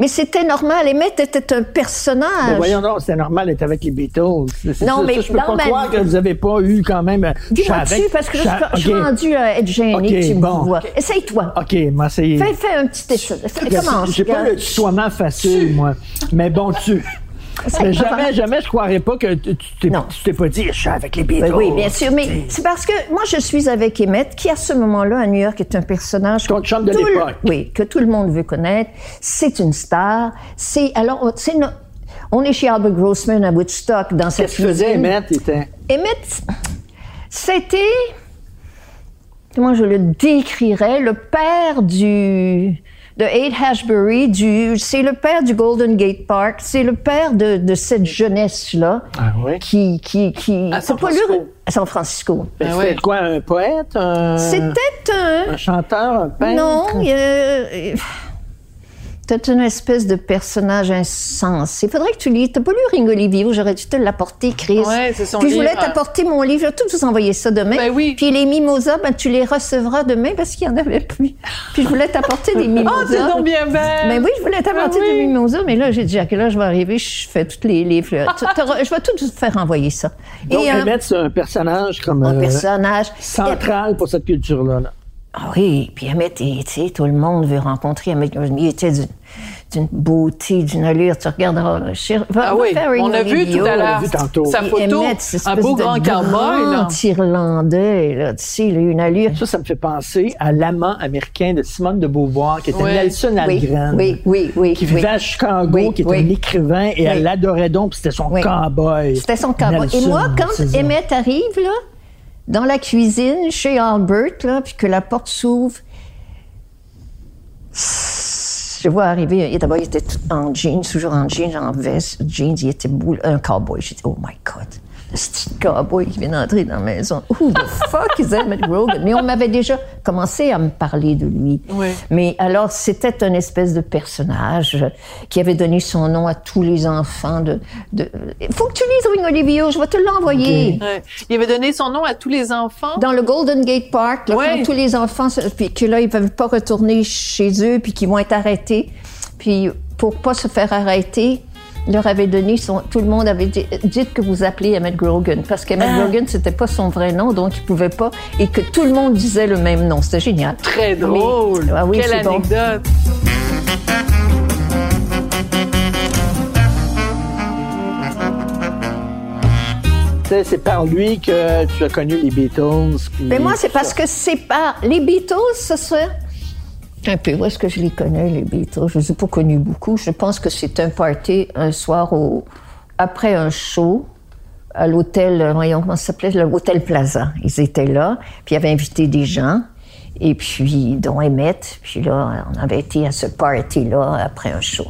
Mais c'était normal. Emmett était un personnage. Ben voyons donc, c'était normal d'être avec les Beatles. Non, ça, mais ça, je peux pas ma croire que vous avez pas eu quand même... euh, Dis-moi dessus, parce que je suis- je suis ok. rendue à être gênée tu me bon. vois. Essaye-toi. OK, c'est... Fais, fais un petit essai. Fais- Commence. J'ai pas le tutoiement facile, moi. Mais bon, tu... Mais jamais, jamais, je croirais pas que tu tu t'es pas dit, je suis avec les Beatles. oui, bien sûr. Mais c'est parce que moi, je suis avec Emmett, qui à ce moment-là, à New York, est un personnage. Ton chum de l'époque. Oui, que tout le monde veut connaître. C'est une star. C'est. Alors, c'est no- On est chez Albert Grossman à Woodstock, dans cette Qu'est-ce qu'il faisait. Emmett? Était... Emmett, c'était, comment je le décrirais, le père du de Haight Ashbury, du, c'est le père du Golden Gate Park, c'est le père de, de cette jeunesse-là Ah oui? qui, qui, qui, À San c'est pas lui- Francisco. à San Francisco. Ben, Ah c'était quoi, un poète? Un, C'était un, un chanteur, un peintre? non, il y a- T'es une espèce de personnage insensé. Il faudrait que tu lis. T'as pas lu Ringo Livio, j'aurais dû te l'apporter, Chris. Ouais, c'est son Puis je voulais t'apporter mon livre. Je vais tout vous envoyer ça demain. Ben oui. Puis les mimosas, ben, tu les recevras demain parce qu'il y en avait plus. Puis je voulais t'apporter des mimosas. Oh, c'est donc bien belle! Mais oui, je voulais t'apporter Ah oui. des mimosas, mais là, j'ai dit à quelle heure je vais arriver, je fais toutes les, les fleurs. Tu- t'auras- je vais tout te faire envoyer ça. Donc, Et, euh, Emmett, c'est un personnage comme... un euh, personnage. central pour cette culture-là. là. Ah oui, puis Emmett, il- tu sais, tout le monde veut rencontrer Emmett. Il était d'une, d'une beauté, d'une allure. Tu regarderas. va- Ah va oui, faire on a vu tout à l'heure sa photo, un beau grand cowboy. là. grand Irlandais, là, tu sais, il a une allure. Ça, ça me fait penser à l'amant américain de Simone de Beauvoir, qui était Ouais. Nelson Oui, Algren. oui, oui, oui, Qui oui. vivait à Chicago, Oui, qui était oui. un écrivain, et elle l'adorait donc, puis c'était son Oui. cowboy. C'était son cowboy. Et moi, quand. Emmett arrive, là, dans la cuisine, chez Albert, là, puis que la porte s'ouvre, je vois arriver, d'abord, il était en jeans, toujours en jeans, en veste, jeans, il était boule, un cowboy. J'ai dit, oh my God, petit cowboy qui vient d'entrer dans la maison. Who the fuck is Emmett Grogan? Mais on m'avait déjà commencé à me parler de lui. Oui. Mais alors, c'était un espèce de personnage qui avait donné son nom à tous les enfants de... de... Faut que tu lises Ringo Livio, je vais te l'envoyer. Ouais. Il avait donné son nom à tous les enfants. Dans le Golden Gate Park, là, Ouais. quand tous les enfants, puis que là, ils ne peuvent pas retourner chez eux, puis qu'ils vont être arrêtés. Puis pour pas se faire arrêter, leur avait donné son. Tout le monde avait dit dites que vous appelez Emmett Grogan. Parce qu'Emmett Ah. Grogan, c'était pas son vrai nom, donc il pouvait pas. Et que tout le monde disait le même nom. C'était génial. Très Mais- drôle. Ah oui, Quelle bon. anecdote. Tu sais, c'est par lui que tu as connu les Beatles. Mais moi, c'est parce ça. que c'est pas. Les Beatles, ce serait. Un peu. Où est-ce que je les connais, les Beatles? Je ne les ai pas connus beaucoup. Je pense que c'est un party un soir après un show à l'hôtel, euh, voyons comment ça s'appelait, l'hôtel Plaza. Ils étaient là, puis ils avaient invité des gens, et puis, dont Emmett. Puis là, on avait été à ce party-là après un show.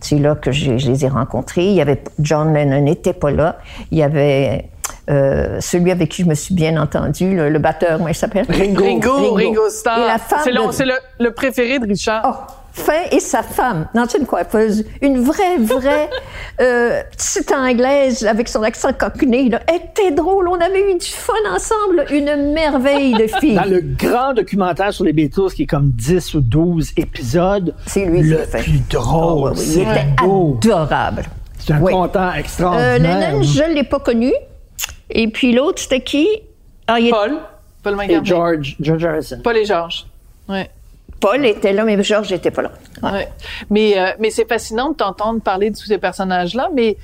C'est là que je, je les ai rencontrés. Il y avait John Lennon n'était pas là. Il y avait euh, celui avec qui je me suis bien entendue, le, le batteur, comment il s'appelle? Ringo. Ringo, Ringo. Ringo Starr. Et la femme C'est le, de- c'est le, le préféré de Richard. Oh, fin et sa femme, non, c'est une coiffeuse, une vraie, vraie euh, petite anglaise avec son accent cockney. Là. Elle était drôle, on avait eu du fun ensemble, une merveille de fille. Dans le grand documentaire sur les Beatles, qui est comme 10 ou 12 épisodes, C'est lui le fait. plus drôle. Oh, oui, il c'est était beau. adorable. C'est un Oui. content Euh, extraordinaire. Lennon, je ne l'ai pas connu. Et puis l'autre, c'était qui? Ah, il est- Paul. Paul Et. George, George Harrison. Paul et Georges. Ouais. Paul était là, mais Georges n'était pas là. Ouais. Mais, euh, mais c'est fascinant de t'entendre parler de tous ces personnages-là, mais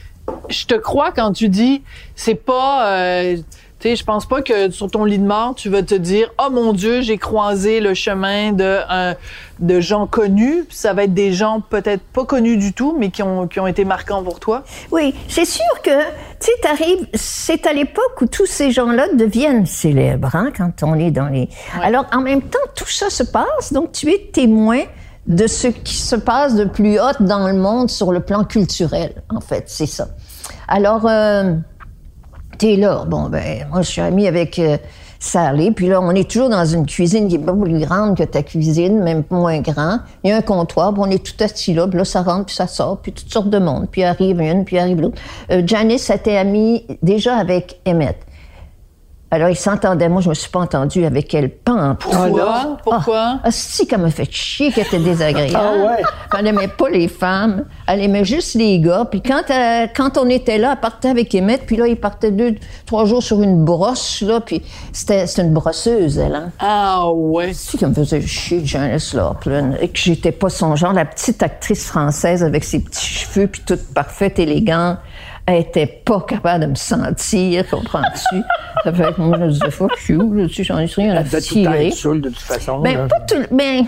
je te crois quand tu dis, c'est pas, euh, tu sais, je pense pas que sur ton lit de mort, tu vas te dire, oh mon Dieu, j'ai croisé le chemin de, euh, de gens connus. Ça va être des gens peut-être pas connus du tout, mais qui ont, qui ont été marquants pour toi. Oui, c'est sûr que, tu sais, t'arrives, c'est à l'époque où tous ces gens-là deviennent célèbres, hein, quand on est dans les... Alors, en même temps, tout ça se passe, donc tu es témoin de ce qui se passe de plus haut dans le monde sur le plan culturel, en fait, c'est ça. Alors, euh, là, bon, ben, moi, je suis amie avec... euh, Sally, puis là, on est toujours dans une cuisine qui est pas plus grande que ta cuisine, même moins grand. Il y a un comptoir, on est tout assis là, puis là, ça rentre, puis ça sort, puis toutes sortes de monde, puis arrive une, puis arrive l'autre. Euh, Janice était amie déjà avec Emmett. Alors, ils s'entendaient. Moi, je me suis pas entendue avec elle. Pas en. Pourquoi? Pourquoi? Ah, si, qu'elle m'a fait chier, qu'elle était désagréable. Ah ouais? Elle n'aimait pas les femmes. Elle aimait juste les gars. Puis quand, elle- quand on était là, elle partait avec Emmett. Puis là, il partait deux, trois jours sur une brosse, là. Puis c'était c'était une brosseuse, elle, hein. Ah ouais. Si, qu'elle me faisait chier, Janice Laughlin. Et que j'étais pas son genre. La petite actrice française avec ses petits cheveux, puis toute parfaite, élégante. Elle était pas capable de me sentir, comprends-tu? Ça fait que moi, je disais, fuck you, là, tu sais, j'en ai rien à tirer. de toute façon. Ben, là. pas tout. Ben,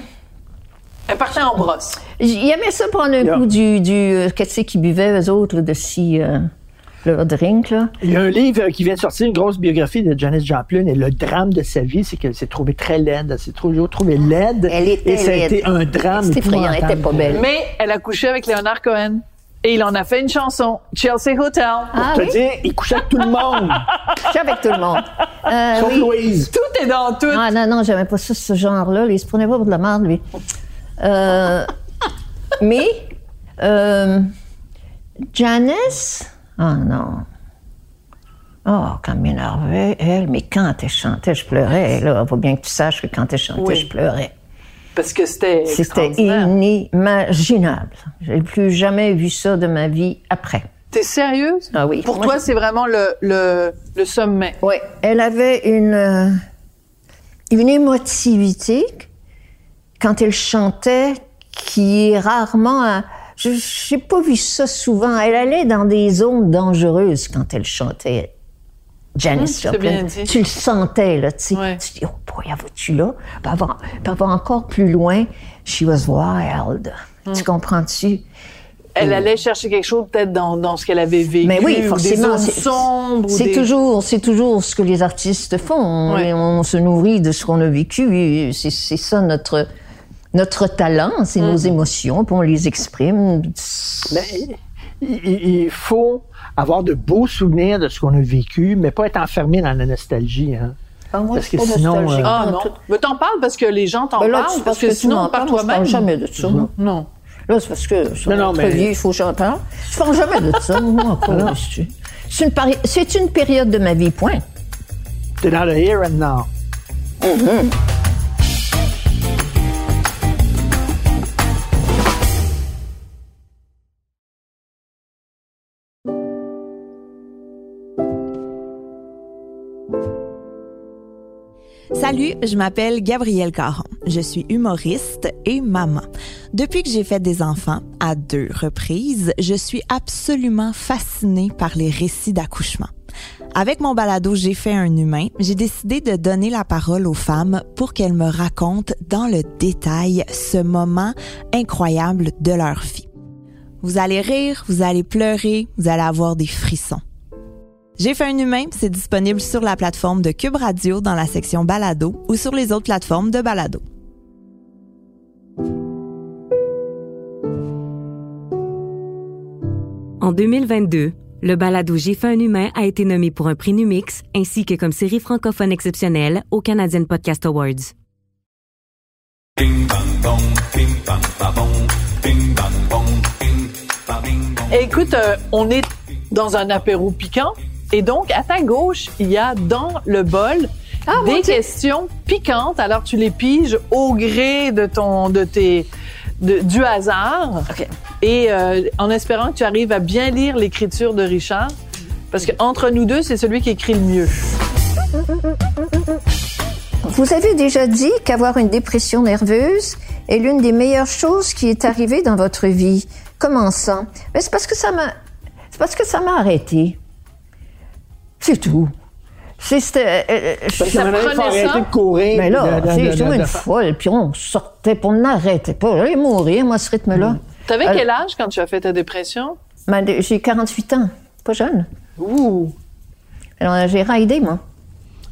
Elle partait en brosse. il aimait ça prendre un Yeah. coup du. du euh, Qu'est-ce qu'ils buvaient, eux autres, là, de si. euh, leur drink, là. Il y a un livre euh, qui vient de sortir, une grosse biographie de Janis Joplin, et le drame de sa vie, c'est qu'elle s'est trouvée très laide. Elle s'est toujours trouvée laide. Elle était Et ça a laide. été un drame. C'était effrayant, elle était pas belle. Mais elle a couché avec Leonard Cohen. Et il en a fait une chanson, Chelsea Hotel. Ah Je te oui? dis, il couchait avec tout le monde, suis avec tout le monde. Euh, sauf oui. Louise. Tout est dans tout. Ah non, non, j'aimais pas ça, ce genre-là. Il se prenait pas pour de la merde, lui. Euh, mais, euh, Janice, ah non. Oh, quand elle m'énervait, elle, mais quand elle chantait, je pleurais. Là, faut bien que tu saches que quand elle chantait, Oui. je pleurais. Parce que c'était C'était inimaginable. J'ai plus jamais vu ça de ma vie après. T'es sérieuse? Ah oui. Pour Moi, toi, je- c'est vraiment le, le, le sommet. Oui, elle avait une, euh, une émotivité quand elle chantait qui est rarement. Je n'ai pas vu ça souvent. Elle allait dans des zones dangereuses quand elle chantait. Janis c'est Joplin. Tu le sentais, là, tu sais. Ouais. Tu dis, oh boy, va-tu là? Puis elle va, encore plus loin. She was wild. Tu comprends-tu? Elle allait chercher quelque chose peut-être dans, dans ce qu'elle avait vécu. Mais oui, ou forcément. C'est- des- toujours, c'est toujours ce que les artistes font. Ouais. Et On se nourrit de ce qu'on a vécu. C'est c'est ça notre notre talent, c'est Mm. nos émotions, puis on les exprime. Il- il faut avoir de beaux souvenirs de ce qu'on a vécu, mais pas être enfermé dans la nostalgie. Hein. Ah, moi, Parce que pas sinon, euh, Ah non. Mais t'en parles parce que les gens t'en Ben parlent. c'est parce que tu sinon, m'en par toi-même. parle jamais de ça. moi. Non. Là, c'est parce que sur Non, non, notre mais- vie, il faut que j'en parle. Je parle jamais de ça, moi, encore. C'est une, pari- c'est une période de ma vie, point. T'es dans le here and now. Salut, je m'appelle Gabrielle Caron. Je suis humoriste et maman. Depuis que j'ai fait des enfants, à deux reprises, je suis absolument fascinée par les récits d'accouchement. Avec mon balado J'ai fait un humain, j'ai décidé de donner la parole aux femmes pour qu'elles me racontent dans le détail ce moment incroyable de leur vie. Vous allez rire, vous allez pleurer, vous allez avoir des frissons. J'ai fait un humain, c'est disponible sur la plateforme de Cube Radio dans la section Balado ou sur les autres plateformes de Balado. En 2022, Le balado J'ai fait un humain a été nommé pour un prix Numix ainsi que comme série francophone exceptionnelle au Canadian Podcast Awards. Écoute, euh, on est dans un apéro piquant et donc à ta gauche, il y a dans le bol Ah, des questions piquantes. Alors tu les piges au gré de ton de tes de- du hasard OK. et euh, en espérant que tu arrives à bien lire l'écriture de Richard parce que entre nous deux, c'est celui qui écrit le mieux. Vous avez déjà dit qu'avoir une dépression nerveuse est l'une des meilleures choses qui est arrivée dans votre vie. Comment ça? Ben, c'est parce que ça m'a, c'est parce que ça m'a arrêté. C'est tout. C'est, c'était, euh, Parce que Ça maintenant, il faut prenait arrêter ça? de courir. mais là, de- de- c'est de- de- une de- folle, puis on sortait, puis on n'arrêtait pas. J'allais mourir, moi, à ce rythme-là. T'avais Alors- quel âge quand tu as fait ta dépression? Ben, de- j'ai 48 ans, pas jeune. Ouh. Alors, j'ai raidé, moi.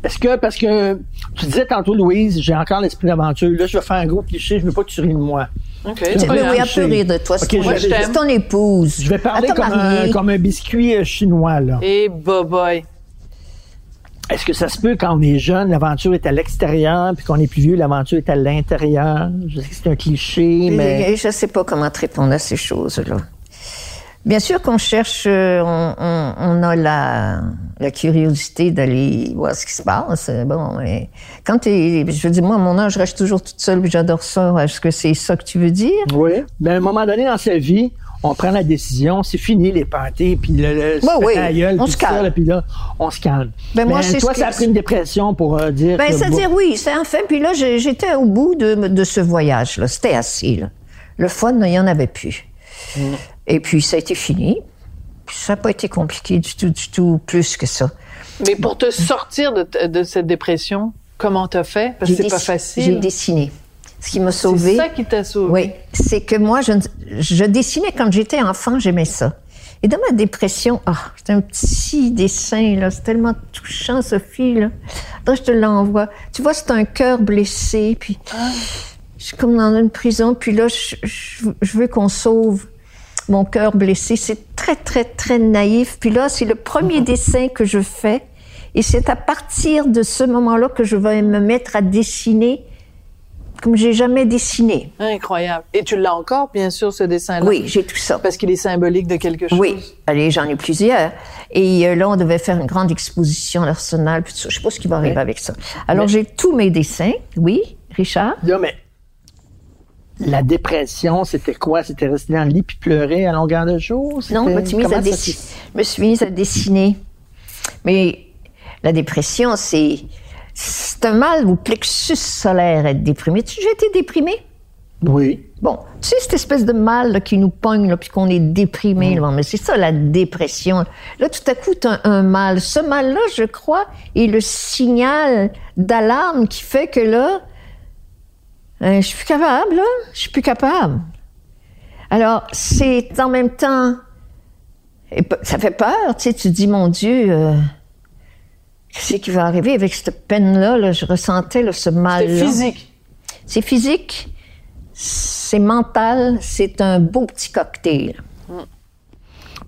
Est-ce que, parce que tu disais tantôt, Louise, j'ai encore l'esprit d'aventure. Là, je vais faire un gros cliché, je veux pas que tu ris de moi. OK. Pas Oui, peut rire de toi. C'est ton- c'est épouse. Je vais parler comme un, comme un biscuit euh, chinois, là. Et boy. Est-ce que ça se peut quand on est jeune, l'aventure est à l'extérieur, puis qu'on est plus vieux, l'aventure est à l'intérieur? Je sais que c'est un cliché, mais. Je ne sais pas comment te répondre à ces choses-là. Bien sûr qu'on cherche, euh, on, on- on a la, la curiosité d'aller voir ce qui se passe. euh, Bon, mais quand t'es, je veux dire, moi, à mon âge, je reste toujours toute seule, puis j'adore ça. Est-ce que c'est ça que tu veux dire? Oui. Mais à un moment donné dans sa vie, on prend la décision, c'est fini les parties, puis le, le Ben oui, la gueule, on puis se calme. là, puis là, on se calme. Ben moi, Mais c'est toi, ça a pris une dépression pour euh, dire. Ben, c'est-à-dire, bon, oui, c'est enfin. Puis là, j'étais au bout de, de ce voyage-là. C'était assez, là. Le fun, il n'y en avait plus. Et puis, ça a été fini. Puis ça n'a pas été compliqué du tout, du tout, plus que ça. Mais pour te sortir de, de cette dépression, comment t'as fait? Parce que c'est pas dessi- J'ai facile. dessiné. Ce qui m'a C'est sauvé. ça qui t'a sauvé. Oui, c'est que moi, je, dessinais quand j'étais enfant, j'aimais ça. Et dans ma dépression, ah, c'était un petit dessin, là, c'est tellement touchant, Sophie, là. Attends, je te l'envoie. Tu vois, c'est un cœur blessé, puis je suis comme dans une prison, puis là, je, je- je veux qu'on sauve mon cœur blessé. C'est très, très, très naïf. Puis là, c'est le premier dessin que je fais, et c'est à partir de ce moment-là que je vais me mettre à dessiner comme j'ai jamais dessiné. Incroyable. Et tu l'as encore, bien sûr, ce dessin-là? Oui, j'ai tout ça. Parce qu'il est symbolique de quelque chose? Oui, allez, j'en ai plusieurs. Et euh, là, on devait faire une grande exposition à l'Arsenal, puis tout ça. Je sais pas ce qui va arriver avec ça. Alors, j'ai tous mes dessins. Oui, Richard? Là, mais la dépression, c'était quoi? C'était rester dans le lit puis pleurer à longueur de jour? Non, je me suis mise à, dessi- je me suis mise à dessiner. Mais la dépression, c'est un mal au plexus solaire, être déprimé. Tu j'ai été déprimée? Oui. Bon, tu sais, cette espèce de mal là, qui nous pogne, là, puis qu'on est déprimé, là, mais c'est ça la dépression. Là, tout à coup, tu as un mal. Ce mal-là, je crois, est le signal d'alarme qui fait que là, euh, je suis plus capable, là. Je suis plus capable. Alors, c'est en même temps. ça fait peur, tu sais, tu dis, mon Dieu, euh, qu'est-ce qui va arriver avec cette peine-là? Là, je ressentais là, ce mal-là. C'était physique. C'est physique, c'est mental, c'est un beau petit cocktail.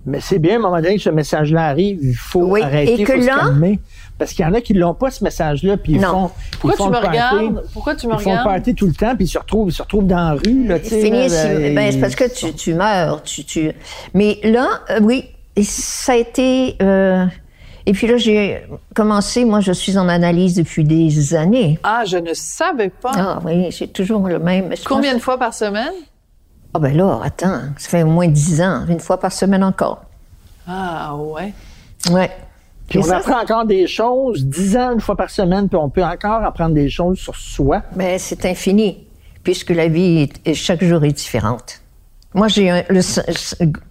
Mais c'est bien, à un moment donné, que ce message-là arrive, il faut Oui, arrêter, et que faut se calmer. Parce qu'il y en a qui l'ont pas, ce message-là, puis ils Non. font, Pourquoi ils font tu me party. regardes? Pourquoi tu me Ils font le regardes? party tout le temps, puis ils se retrouvent, ils se retrouvent dans la rue, là, tu sais. C'est c'est ben, ben, c'est parce que tu, tu meurs. Tu, tu... Mais là, euh, oui, ça a été. euh, Et puis là, j'ai commencé, moi, je suis en analyse depuis des années. Ah, je ne savais pas. Ah oui, c'est toujours le même. je Combien pense- de fois par semaine? Ah ben là, attends, ça fait au moins dix ans, une fois par semaine encore. Ah, ouais. Ouais. Puis on ça, apprend encore des choses, dix ans une fois par semaine, puis on peut encore apprendre des choses sur soi. Mais c'est infini, puisque la vie, est- chaque jour est différente. Moi, j'ai un- le sy-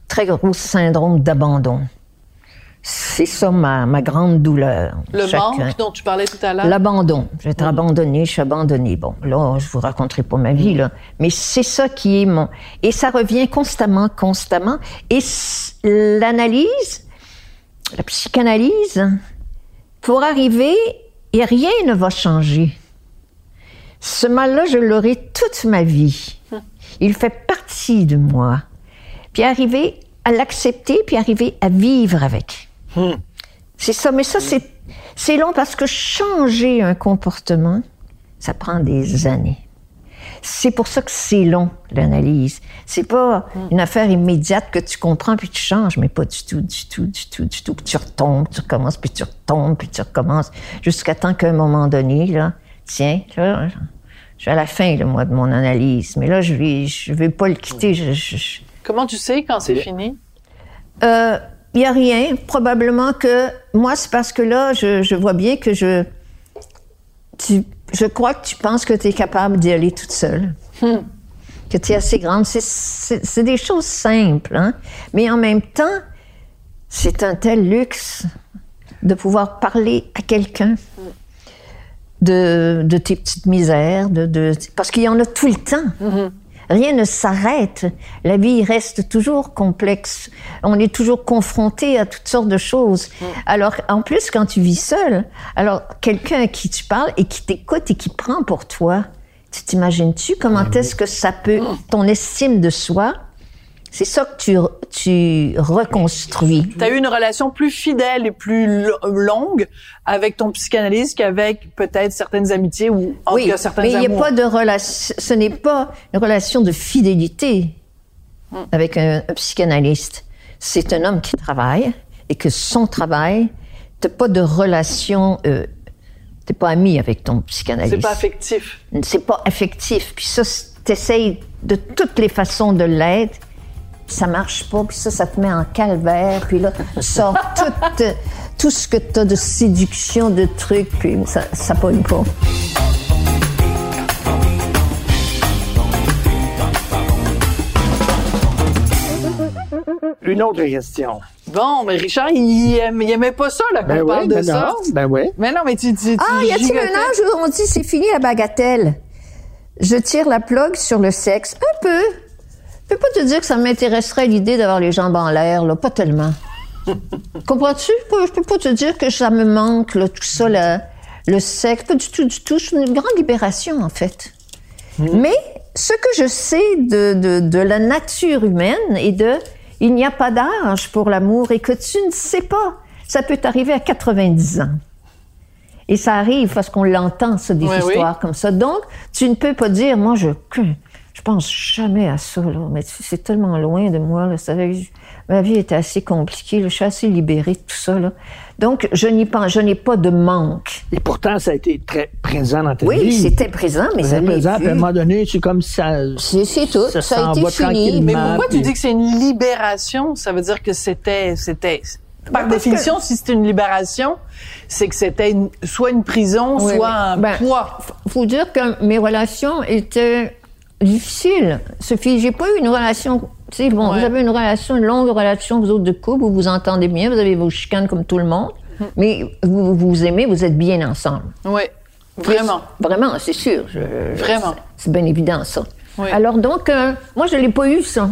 très gros syndrome d'abandon. C'est ça ma, ma grande douleur. Le manque dont tu parlais tout à l'heure? L'abandon. Je vais être abandonnée, je suis abandonnée. Bon, là, je vous raconterai pas ma vie, là. Mais c'est ça qui est mon... Et ça revient constamment, constamment. Et l'analyse, la psychanalyse, pour arriver, et rien ne va changer. Ce mal-là, je l'aurai toute ma vie. Il fait partie de moi. Puis arriver, à l'accepter puis arriver à vivre avec. C'est ça, mais ça, c'est, c'est long parce que changer un comportement, ça prend des années. C'est pour ça que c'est long, l'analyse. C'est pas une affaire immédiate que tu comprends puis tu changes, mais pas du tout, du tout, du tout, du tout. Puis tu retombes, tu recommences, puis tu retombes, puis tu recommences, jusqu'à temps qu'à un moment donné, là, tiens, là, je suis à la fin, là, moi, de mon analyse. Mais là, je vais, je vais pas le quitter. Je, je- je- Comment tu sais quand c'est fini? euh, il y a rien. Probablement que moi, c'est parce que là, je, je vois bien que je. Tu, je crois que tu penses que tu es capable d'y aller toute seule. Que tu es assez grande. C'est- C'est c'est des choses simples, hein? Mais en même temps, c'est un tel luxe de pouvoir parler à quelqu'un de, de tes petites misères, de, de, parce qu'il y en a tout le temps. Rien ne s'arrête. La vie reste toujours complexe. On est toujours confronté à toutes sortes de choses. Alors, en plus, quand tu vis seul, alors quelqu'un à qui tu parles et qui t'écoute et qui prend pour toi, tu t'imagines-tu comment est-ce que ça peut, ton estime de soi, c'est ça que tu, tu reconstruis. Tu as eu une relation plus fidèle et plus lo- longue avec ton psychanalyste qu'avec peut-être certaines amitiés ou en tout cas certains mais il n'y a pas de relation. Ce n'est pas une relation de fidélité avec un, un psychanalyste. C'est un homme qui travaille et que son travail, t'as pas de relation. Euh, T'es pas ami avec ton psychanalyste. C'est pas affectif. C'est pas affectif. Puis ça, t'essayes de toutes les façons de l'être. Puis Ça marche pas, puis ça, ça te met en calvaire, puis là, tu sors tout, euh, tout ce que t'as de séduction, de trucs, puis ça, ça pogne pas. Une autre question. Bon, mais Richard, il, aimait pas ça, là, qu'on Ben parle oui, de ben ça. non, ben oui. Mais non, mais tu, tu, tu Ah, y a-t-il un âge où on dit c'est fini la bagatelle? Je tire la plug sur le sexe. Un peu. Je peux pas te dire que ça m'intéresserait l'idée d'avoir les jambes en l'air, là. Pas tellement. Comprends-tu? Je peux pas te dire que ça me manque, là, tout ça, là, le sexe. Pas du tout, du tout. C'est une grande libération, en fait. Mais ce que je sais de, de, de la nature humaine et de il n'y a pas d'âge pour l'amour et que tu ne sais pas, ça peut t'arriver à 90 ans. Et ça arrive parce qu'on l'entend, ça, des oui. histoires comme ça. Donc, tu ne peux pas dire, moi, je, je pense jamais à ça, là. Mais tu sais, c'est tellement loin de moi, là. Ça, ma vie était assez compliquée, là. Je suis assez libérée de tout ça, là. Donc, je n'y pense, je n'ai pas de manque. Et pourtant, ça a été très présent dans ta vie. Oui, c'était présent, mais ça présent, puis à un moment donné, c'est comme ça. C'est tout. Ça Ça, a été fini. Mais pourquoi tu dis que c'est une libération? Ça veut dire que c'était, c'était, par Ben, définition, si c'était une libération, c'est que c'était soit une prison, Oui, soit oui. un Ben, poids. faut dire que mes relations étaient difficiles. Sophie, j'ai pas eu une relation. Tu sais, bon, Ouais. vous avez une relation, une longue relation, vous autres de couple, vous vous entendez bien, vous avez vos chicanes comme tout le monde, Hum. mais vous vous aimez, vous êtes bien ensemble. Oui, vraiment. Vraiment, c'est sûr. je- Vraiment. C'est bien évident, ça. Oui. Alors, donc, euh, moi, je l'ai pas eu, ça.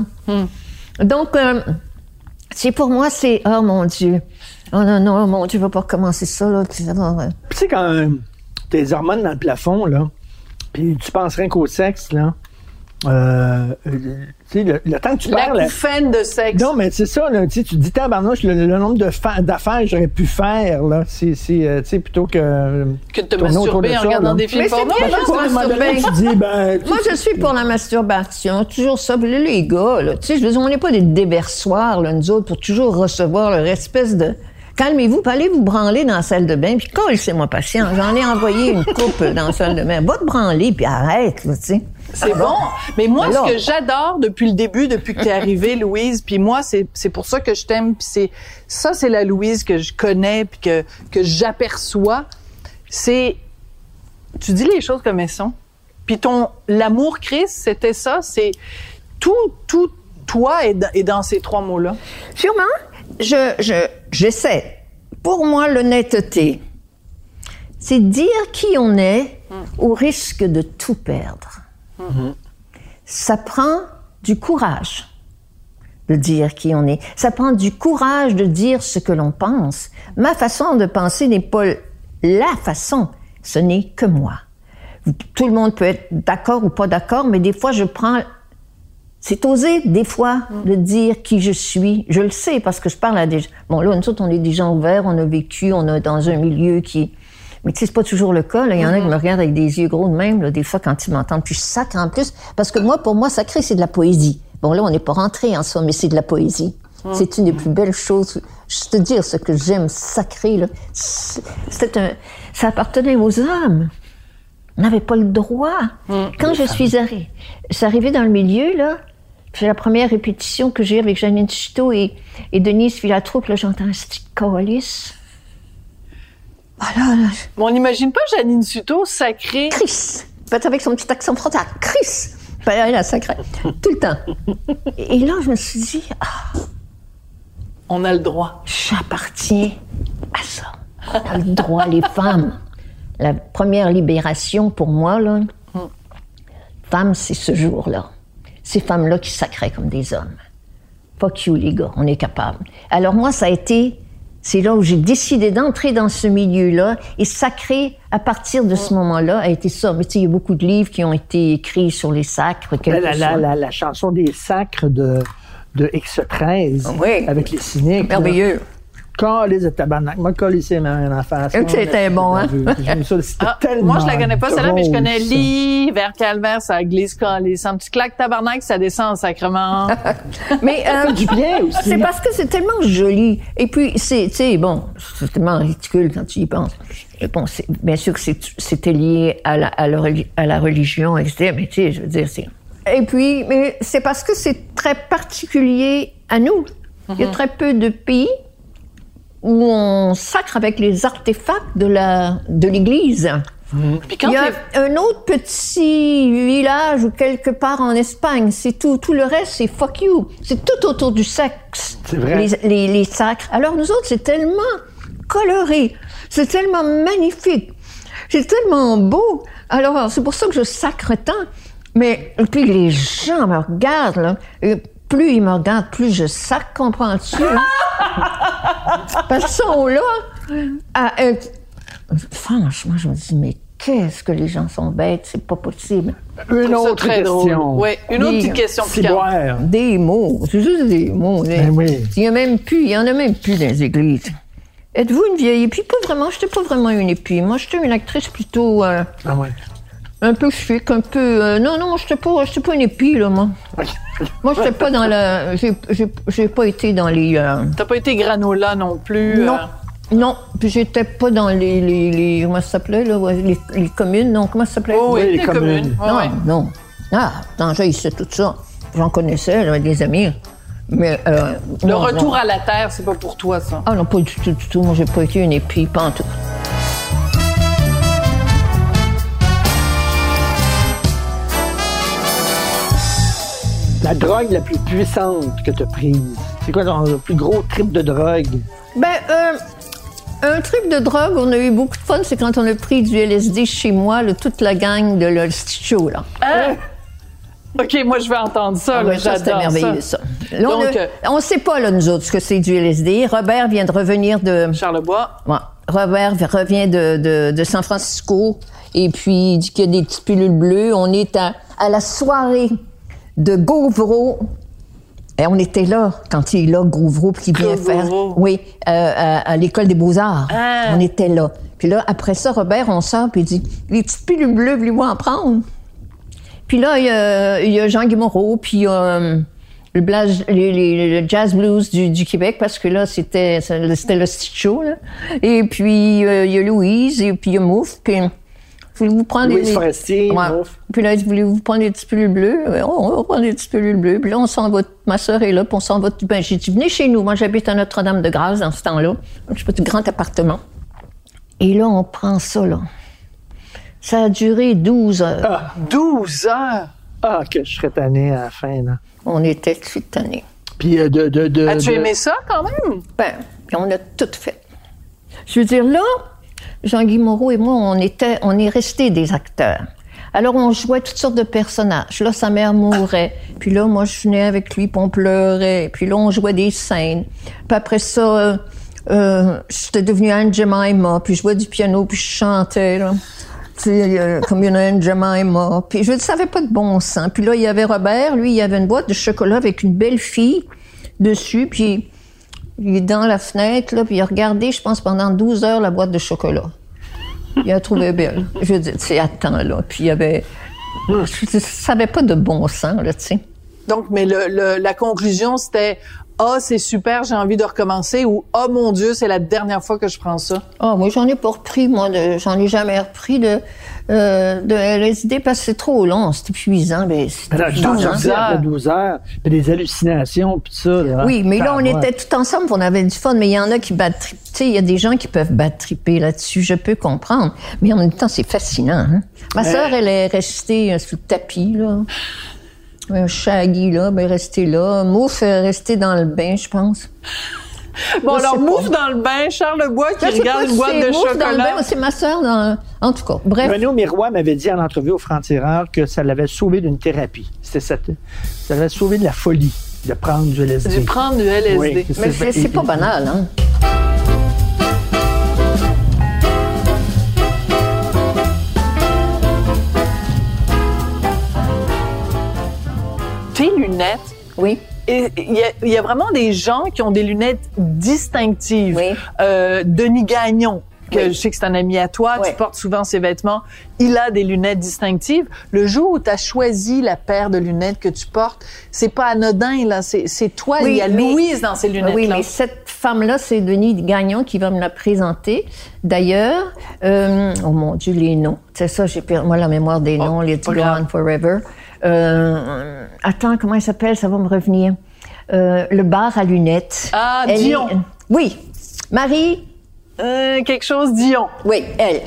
Donc, euh, c'est pour moi, c'est, oh mon Dieu. Oh non, non, mon Dieu, va pas recommencer ça, là. Tu euh, Tu sais, quand t'as des hormones dans le plafond, là, puis tu penses rien qu'au sexe, là, euh, euh, tu sais, le, le temps que tu La parles... couffaine de sexe. Non, mais c'est ça, là, tu dis, tabarnouche, le, le nombre de fa- d'affaires que j'aurais pu faire, là, c'est, c'est, euh, tu sais, plutôt que... que de te masturber en ça, regardant là. des films Mais c'est porno. bien, tu dis, ben... tu- Moi, je suis pour la masturbation, toujours ça. Les gars, là, tu sais, je veux dire, on n'est pas des déversoirs, là, nous autres, pour toujours recevoir leur espèce de... Calmez-vous, allez vous branler dans la salle de bain, puis c'est moi patient. J'en ai envoyé une coupe dans la salle de bain. Va te branler, puis arrête, là, tu sais. C'est bon. Mais moi, Alors- ce que j'adore depuis le début, depuis que t'es arrivée, Louise, puis moi, c'est c'est pour ça que je t'aime, puis c'est ça, c'est la Louise que je connais, puis que que j'aperçois. C'est tu dis les choses comme elles sont. Puis ton l'amour Christ, c'était ça? C'est tout, tout toi est, dans- est dans ces trois mots-là. Sûrement, je, je, j'essaie. Pour moi, l'honnêteté, c'est dire qui on est au risque de tout perdre. Ça prend du courage de dire qui on est. Ça prend du courage de dire ce que l'on pense. Ma façon de penser n'est pas la façon, ce n'est que moi. Tout le monde peut être d'accord ou pas d'accord, mais des fois, je prends C'est oser, des fois, de dire qui je suis. Je le sais parce que je parle à des gens. Bon, là, nous autres, on est des gens ouverts, on a vécu, on est dans un milieu qui. Mais tu sais, c'est pas toujours le cas. Il y en a qui me regardent avec des yeux gros de même, là, des fois, quand ils m'entendent. Puis je sacre en plus. Parce que moi, pour moi, sacré, c'est de la poésie. Bon, là, on n'est pas rentré en soi, mais c'est de la poésie. C'est une des plus belles choses. Je te dire ce que j'aime sacré, là. c'est- un. Ça appartenait aux hommes. On n'avait pas le droit. Quand je suis arrivée dans le milieu, là, c'est la première répétition que j'ai avec Janine Chito et, et Denise Filatroupe, là, j'entends un petit calice. Là, Mais on n'imagine pas Janine Suto sacrée. Chris. Peut-être avec son petit accent frontal. Chris. Ben, elle a sacré. Tout le temps. Et là, je me suis dit, ah, On a le droit. j'appartiens à ça. On a le droit, les femmes. La première libération pour moi, là, femme, c'est ce jour-là. Ces femmes-là qui sacraient comme des hommes. Fuck you, les gars, on est capable. Alors moi, ça a été, c'est là où j'ai décidé d'entrer dans ce milieu-là et sacré, à partir de ce moment-là, a été ça. Mais tu sais, il y a beaucoup de livres qui ont été écrits sur les sacres. La, la, la, la- chanson des sacres de, de X13 Oui. avec les cyniques. là. Calisse de tabarnak. Moi, calissé, ma rien à faire. Et que c'était bon, hein? J'aime ça, c'était Ah, tellement moi, je la connais pas celle-là, mais je connais lit, vers calvaire, ça glisse calice. Un petit claque tabarnak, ça descend en sacrement. Mais euh. Du bien aussi. C'est parce que c'est tellement joli. Et puis, c'est, tu sais, bon, c'est tellement ridicule quand tu y penses. Bon, bien sûr que c'était lié à la, à, la, à la religion, etc. Mais tu sais, je veux dire, c'est. Et puis, mais c'est parce que c'est très particulier à nous. Il y a très peu de pays où on sacre avec les artefacts de la de l'Église. Quand Il y a un autre petit village ou quelque part en Espagne, c'est tout. Tout le reste, c'est fuck you. C'est tout autour du sexe. C'est vrai. Les, les, les sacres. Alors nous autres, c'est tellement coloré. C'est tellement magnifique. C'est tellement beau. Alors, c'est pour ça que je sacre tant. Mais, et puis les gens me regardent, là. Et plus ils me regardent, plus je sacre, comprends-tu? là? Parce qu'ils sont là à être Franchement, je me dis, mais qu'est-ce que les gens sont bêtes, c'est pas possible. Une autre très drôle. question. Oui, une autre Oui. petite question piquante. Des mots, c'est juste des mots. des- Ben oui. Il y a même plus, il y en a même plus dans les églises. Êtes-vous une vieille épi? Pas vraiment, j'étais pas vraiment une épi. Moi, j'étais une actrice plutôt euh, Ah ouais. Un peu chic, un peu. euh, non, non, j'étais pas, j'étais pas une épi, là, moi. Moi, j'étais pas dans la. J'ai, j'ai, j'ai pas été dans les. euh, T'as pas été granola non plus. non. euh, Non, puis j'étais pas dans les, les, les- comment ça s'appelait là, les, les communes, non, comment ça s'appelait? Oh oui, Oui, les les communes. communes. Non, ouais. non. Ah, attends, j'ai c'est tout ça. J'en connaissais, j'avais des amis. Mais euh, Le non, retour non. à la terre, c'est pas pour toi, ça. Ah non, pas du tout, du tout. Moi, j'ai pas été une épi, pas en tout. La drogue la plus puissante que tu as prise. C'est quoi ton le plus gros trip de drogue? Ben, euh, un truc de drogue, on a eu beaucoup de fun, c'est quand on a pris du LSD chez moi, là, toute la gang de le show, là. Hein? OK, moi, je vais entendre ça. Ah là, ça, c'était merveilleux, ça. ça. Là, on Donc, ne euh, on sait pas, là, nous autres, ce que c'est du LSD. Robert vient de revenir de... Charlebois. Ouais. Robert revient de, de, de San Francisco et puis il dit qu'il y a des petites pilules bleues. On est à, à la soirée de Gauvreau. Et on était là quand il est là, Gauvreau, puis qu'il vient faire. Oui, euh, à, à l'école des Beaux-Arts. Ah. On était là. Puis là, après ça, Robert, on sort, puis il dit Les petites pilules bleues, voulez-vous en prendre Puis là, il y a, il y a Jean Guimaureau, puis il y a, euh, le, blas- les- les- le jazz blues du, du Québec, parce que là, c'était c'était le stitch show. Là. Et puis, euh, il y a Louise, et puis il y a Mouf. Puis, voulez-vous prendre Louise des... Forestier, Ouais. Puis là, il dit, voulez-vous prendre des petites pilules bleues? On va prendre des petites pilules bleues. Puis là, on s'en va, ma soeur est là, puis on s'en va. Ben, j'ai dit, venez chez nous. Moi, j'habite à Notre-Dame-de-Grâce dans ce temps-là. Un petit petit grand appartement. Et là, on prend ça, là. Ça a duré 12 heures. 12 heures? Ah, que je serais tanné à la fin, là. On était tutanés. Puis euh, de... de, de As-tu de- aimé ça, quand même? Ben, puis on a tout fait. Je veux dire, là, Jean-Guy Moreau et moi, on, était, on est restés des acteurs. Alors, on jouait toutes sortes de personnages. Là, sa mère mourait. Puis là, moi, je venais avec lui, puis on pleurait. Puis là, on jouait des scènes. Puis après ça, euh, euh, j'étais devenue Anne Jemima, puis je jouais du piano, puis je chantais. Là. Euh, comme il y en Jemima. Puis je ne savais pas de bon sens. Puis là, il y avait Robert, lui, il y avait une boîte de chocolat avec une belle fille dessus. Puis il est dans la fenêtre, là, puis il a regardé, je pense, pendant 12 heures la boîte de chocolat. Il a trouvé belle. Je dis, tu sais, attends, là. Puis il y avait. Je ne savais pas de bon sens, là, tu sais. Donc, mais le, le- la conclusion, c'était Ah, c'est super, j'ai envie de recommencer ou Ah, mon Dieu, c'est la dernière fois que je prends ça. Ah, moi, j'en ai pas repris, moi, de- j'en ai jamais repris de, euh, de LSD parce que c'est trop long, c'est épuisant. Mais c'est Pendant épuisant, 12 hein. heures, après 12 heures, puis des hallucinations, puis ça. là. Oui, mais là, on Ah, ouais. était tout ensemble, puis on avait du fun, mais il y en a qui battent tri- Tu sais, il y a des gens qui peuvent battre triper là-dessus, je peux comprendre. Mais en même temps, c'est fascinant. Hein? Ma sœur, elle est restée euh, sous le tapis, là. Un shaggy, là, ben, restée là. Mouf est resté dans le bain, je pense. Bon, alors, mouffe pas. dans le bain, Charles Lebois qui regarde une boîte c'est de Mouf dans le chocolat. c'est ma sœur dans... En tout cas, bref. Renaud Miroir m'avait dit en entrevue au Franc-Tireur que ça l'avait sauvé d'une thérapie. C'était ça. Ça l'avait sauvé de la folie de prendre du LSD. Du prendre du LSD. Oui, Mais c'est c'est pas banal, hein? Tes lunettes, Oui. il y, a- il y a vraiment des gens qui ont des lunettes distinctives. Oui. Euh, Denis Gagnon, que Oui. je sais que c'est un ami à toi, Oui. tu portes souvent ses vêtements, il a des lunettes distinctives. Le jour où tu as choisi la paire de lunettes que tu portes, c'est pas anodin, là, c'est toi. Oui, il y a mais- Louise dans ces lunettes-là. Oui, mais cette femme-là, c'est Denis Gagnon qui va me la présenter. D'ailleurs, euh, oh mon Dieu, les noms. C'est ça, j'ai perdu, moi, la mémoire des noms, les pas Go grave. On Forever. Euh, attends, comment il s'appelle? Ça va me revenir. Euh, le bar à lunettes. Ah, Elle Dion. est- Oui. Marie, Euh, quelque chose, Dion. oui, elle,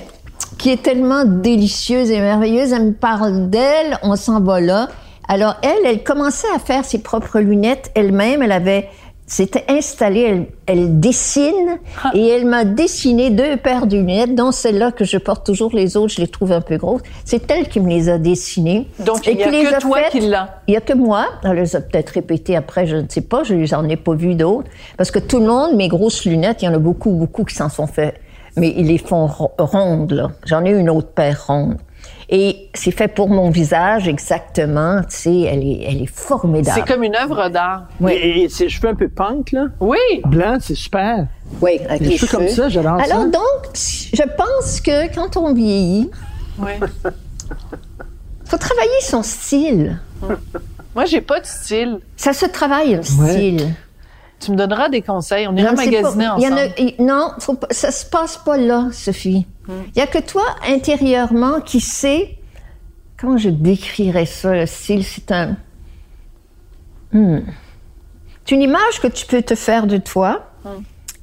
qui est tellement délicieuse et merveilleuse. Elle me parle d'elle, on s'en va là. Alors, elle, elle commençait à faire ses propres lunettes elle-même. Elle avait, s'était installée, elle, elle dessine et elle m'a dessiné deux paires de lunettes, dont celle-là que je porte toujours. Les autres, je les trouve un peu grosses. C'est elle qui me les a dessinées. Donc, Et il y a qui les que toi faites- qui l'as. il y a que moi. Elle les a peut-être répétées après, je ne sais pas. Je n'en ai pas vu d'autres. Parce que tout le monde, mes grosses lunettes, il y en a beaucoup, beaucoup qui s'en sont fait. Mais ils les font ro- rondes, là. J'en ai une autre paire ronde. Et c'est fait pour mon visage, exactement. Tu sais, elle est, elle est formidable. C'est comme une œuvre d'art. Oui. Et, et ses cheveux un peu punk, là. Oui. Blanc, c'est super. Oui, avec Les les cheveux comme ça, j'adore ça. Alors donc, je pense que quand on vieillit, oui. faut travailler son style. Moi, j'ai pas de style. Ça se travaille, un style. Tu me donneras des conseils. On ira magasiner pas. Y en ensemble. a- non, faut pas- ça se passe pas là, Sophie. Il y a que toi, intérieurement, qui sais... Comment je décrirais ça, le style? C'est un... Hmm. C'est une image que tu peux te faire de toi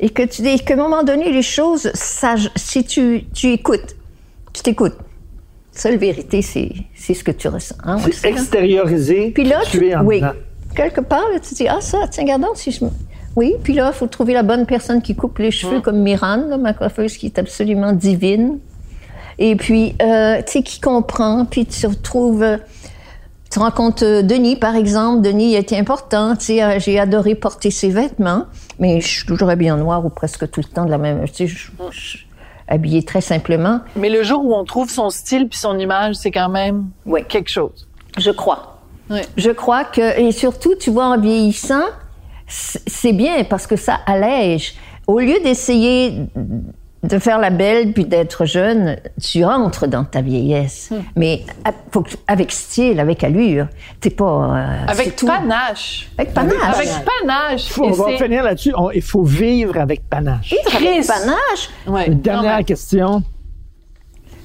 et que tu et qu'à un moment donné, les choses, ça, si tu, tu écoutes, tu t'écoutes. Seule vérité, c'est c'est ce que tu ressens. hein, C'est hein. extériorisé. Puis là, tu tu, es en oui, dedans. Quelque part, là, tu dis, ah ça, tiens, regardons si je. Oui, puis là, il faut trouver la bonne personne qui coupe les cheveux, comme Miranda, là, ma coiffeuse, qui est absolument divine. Et puis, euh, tu sais, qui comprend, puis tu retrouves... euh, Tu rencontres euh, Denis, par exemple. Denis été important. Tu sais, j'ai adoré porter ses vêtements, mais je suis toujours habillée en noir ou presque tout le temps de la même... Tu sais, je, je suis habillée très simplement. Mais le jour où on trouve son style puis son image, c'est quand même Oui. quelque chose. Je crois. Je crois que, et surtout, tu vois, en vieillissant, c'est bien parce que ça allège. Au lieu d'essayer de faire la belle puis d'être jeune, tu rentres dans ta vieillesse. Hmm. Mais à- faut que- avec style, avec allure. T'es pas. euh, Avec panache. Avec panache. Avec panache. Faut- on va finir là-dessus. Il faut vivre avec panache. Avec Chris. panache? Ouais. Une Non, dernière question.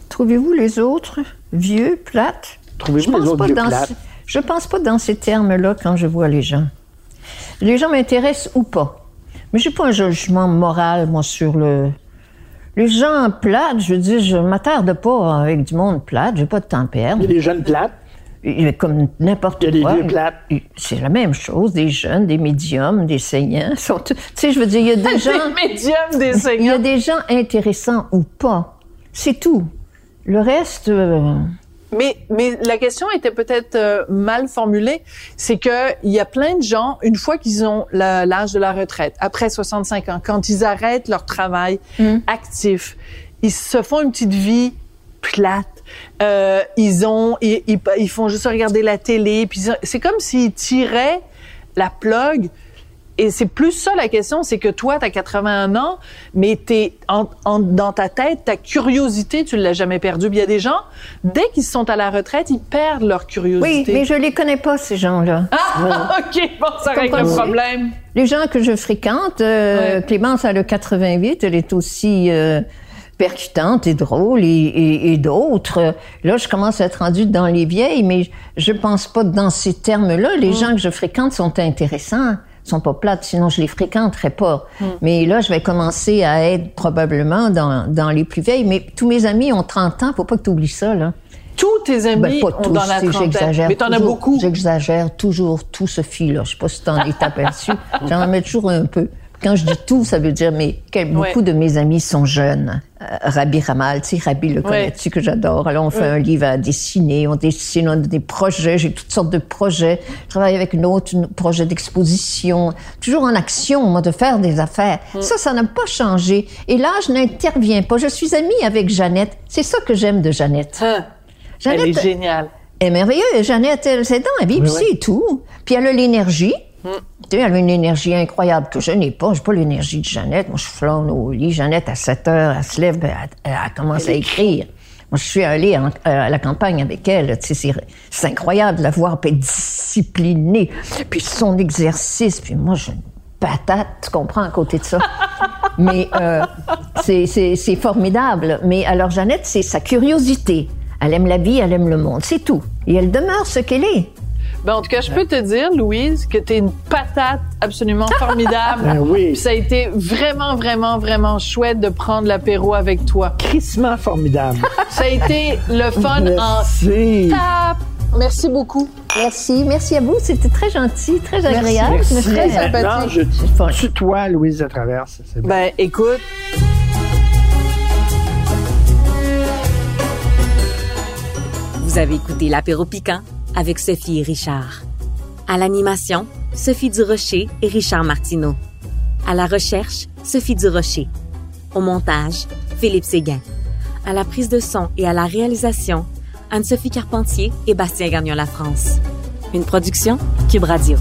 Trouvez-vous les autres vieux, plates? Trouvez-vous Je les pense autres pas vieux dans plates? Je pense pas dans ces termes-là quand je vois les gens. Les gens m'intéressent ou pas. Mais j'ai pas un jugement moral, moi, sur le... Les gens plates, je veux dire, je m'attarde pas avec du monde plate, j'ai pas de temps à perdre. Il y a des jeunes plates? Il Comme n'importe Il y a des quoi. vieux plates. C'est la même chose, des jeunes, des médiums, des saignants. sont Tu sais, je veux dire, il y a des gens... Des médiums, des Il y a des gens intéressants ou pas. C'est tout. Le reste... euh, Mais, mais la question était peut-être euh, mal formulée. C'est que il y a plein de gens, une fois qu'ils ont l'âge de la retraite, après 65 ans, quand ils arrêtent leur travail Mm. actif, ils se font une petite vie plate. Euh, ils ont, ils, ils, ils font juste regarder la télé. Puis c'est comme s'ils tiraient la plug. Et c'est plus ça la question, c'est que toi, tu as 81 ans, mais t'es en, en, dans ta tête, ta curiosité, tu l'as jamais perdue. Il y a des gens, dès qu'ils sont à la retraite, ils perdent leur Oui, curiosité. mais je les connais pas, ces gens-là. Ah, OK, bon, ça règle le problème. Les gens que je fréquente, euh, Ouais. Clémence a le 88, elle est aussi euh, percutante et drôle, et, et- et d'autres. Là, je commence à être rendue dans les vieilles, mais je pense pas dans ces termes-là. Les gens que je fréquente sont intéressants, sont pas plates, sinon je les fréquenterais pas. Mais là, je vais commencer à être probablement dans, dans les plus vieilles. Mais tous mes amis ont 30 ans, faut pas que tu oublies ça, là. Tous tes amis Ben, pas ont tous, dans la trentaine. j'exagère. Mais t'en as beaucoup. J'exagère toujours tout, Sophie, là. Je sais pas si t'en es aperçu. J'en mets toujours un peu. Quand je dis tout, ça veut dire, mais Ouais. beaucoup de mes amis sont jeunes. Euh, Rabbi Ramal, tu sais, Rabbi le connais-tu que j'adore? Alors, on fait un livre à dessiner, on dessine, on a des projets, j'ai toutes sortes de projets. Je travaille avec une autre, un projet d'exposition. Toujours en action, moi, de faire des affaires. Mm. Ça, ça n'a pas changé. Et là, je n'interviens pas. Je suis amie avec Jeannette. C'est ça que j'aime de Jeannette. Hein, Elle est géniale. Elle est merveilleuse. Jeannette, elle, c'est dans la vie, puis c'est tout. Puis elle a l'énergie. Tu sais, elle a une énergie incroyable que je n'ai pas. J'ai pas l'énergie de Jeannette. Moi, je flâne au lit. Jeannette, à 7 heures, elle se lève, ben, elle, elle commence à écrire. Moi, je suis allée en- euh, à la campagne avec elle. Tu sais, c'est, incroyable de la voir, puis être disciplinée, puis son exercice. Puis moi, une patate, tu comprends, à côté de ça. Mais euh, c'est formidable. Mais alors, Jeannette, c'est sa curiosité. Elle aime la vie, elle aime le monde. C'est tout. Et elle demeure ce qu'elle est. Ben, en tout cas, je peux te dire, Louise, que tu es une patate absolument formidable. Ben oui. Puis Ça a été vraiment, vraiment, vraiment chouette de prendre l'apéro avec toi. Crissement formidable. Ça a été le fun en Merci. tape. Merci beaucoup. Merci, merci à vous. C'était très gentil, très agréable. Merci. Très sympathique. Maintenant, je C'est fun. tutoie Louise de Traverse. Bon. Ben, écoute, Vous avez écouté l'apéro piquant? Avec Sophie et Richard. À l'animation, Sophie Durocher et Richard Martineau. À la recherche, Sophie Durocher. Au montage, Philippe Séguin. À la prise de son et à la réalisation, Anne-Sophie Carpentier et Bastien Gagnon La France. Une production Cube Radio.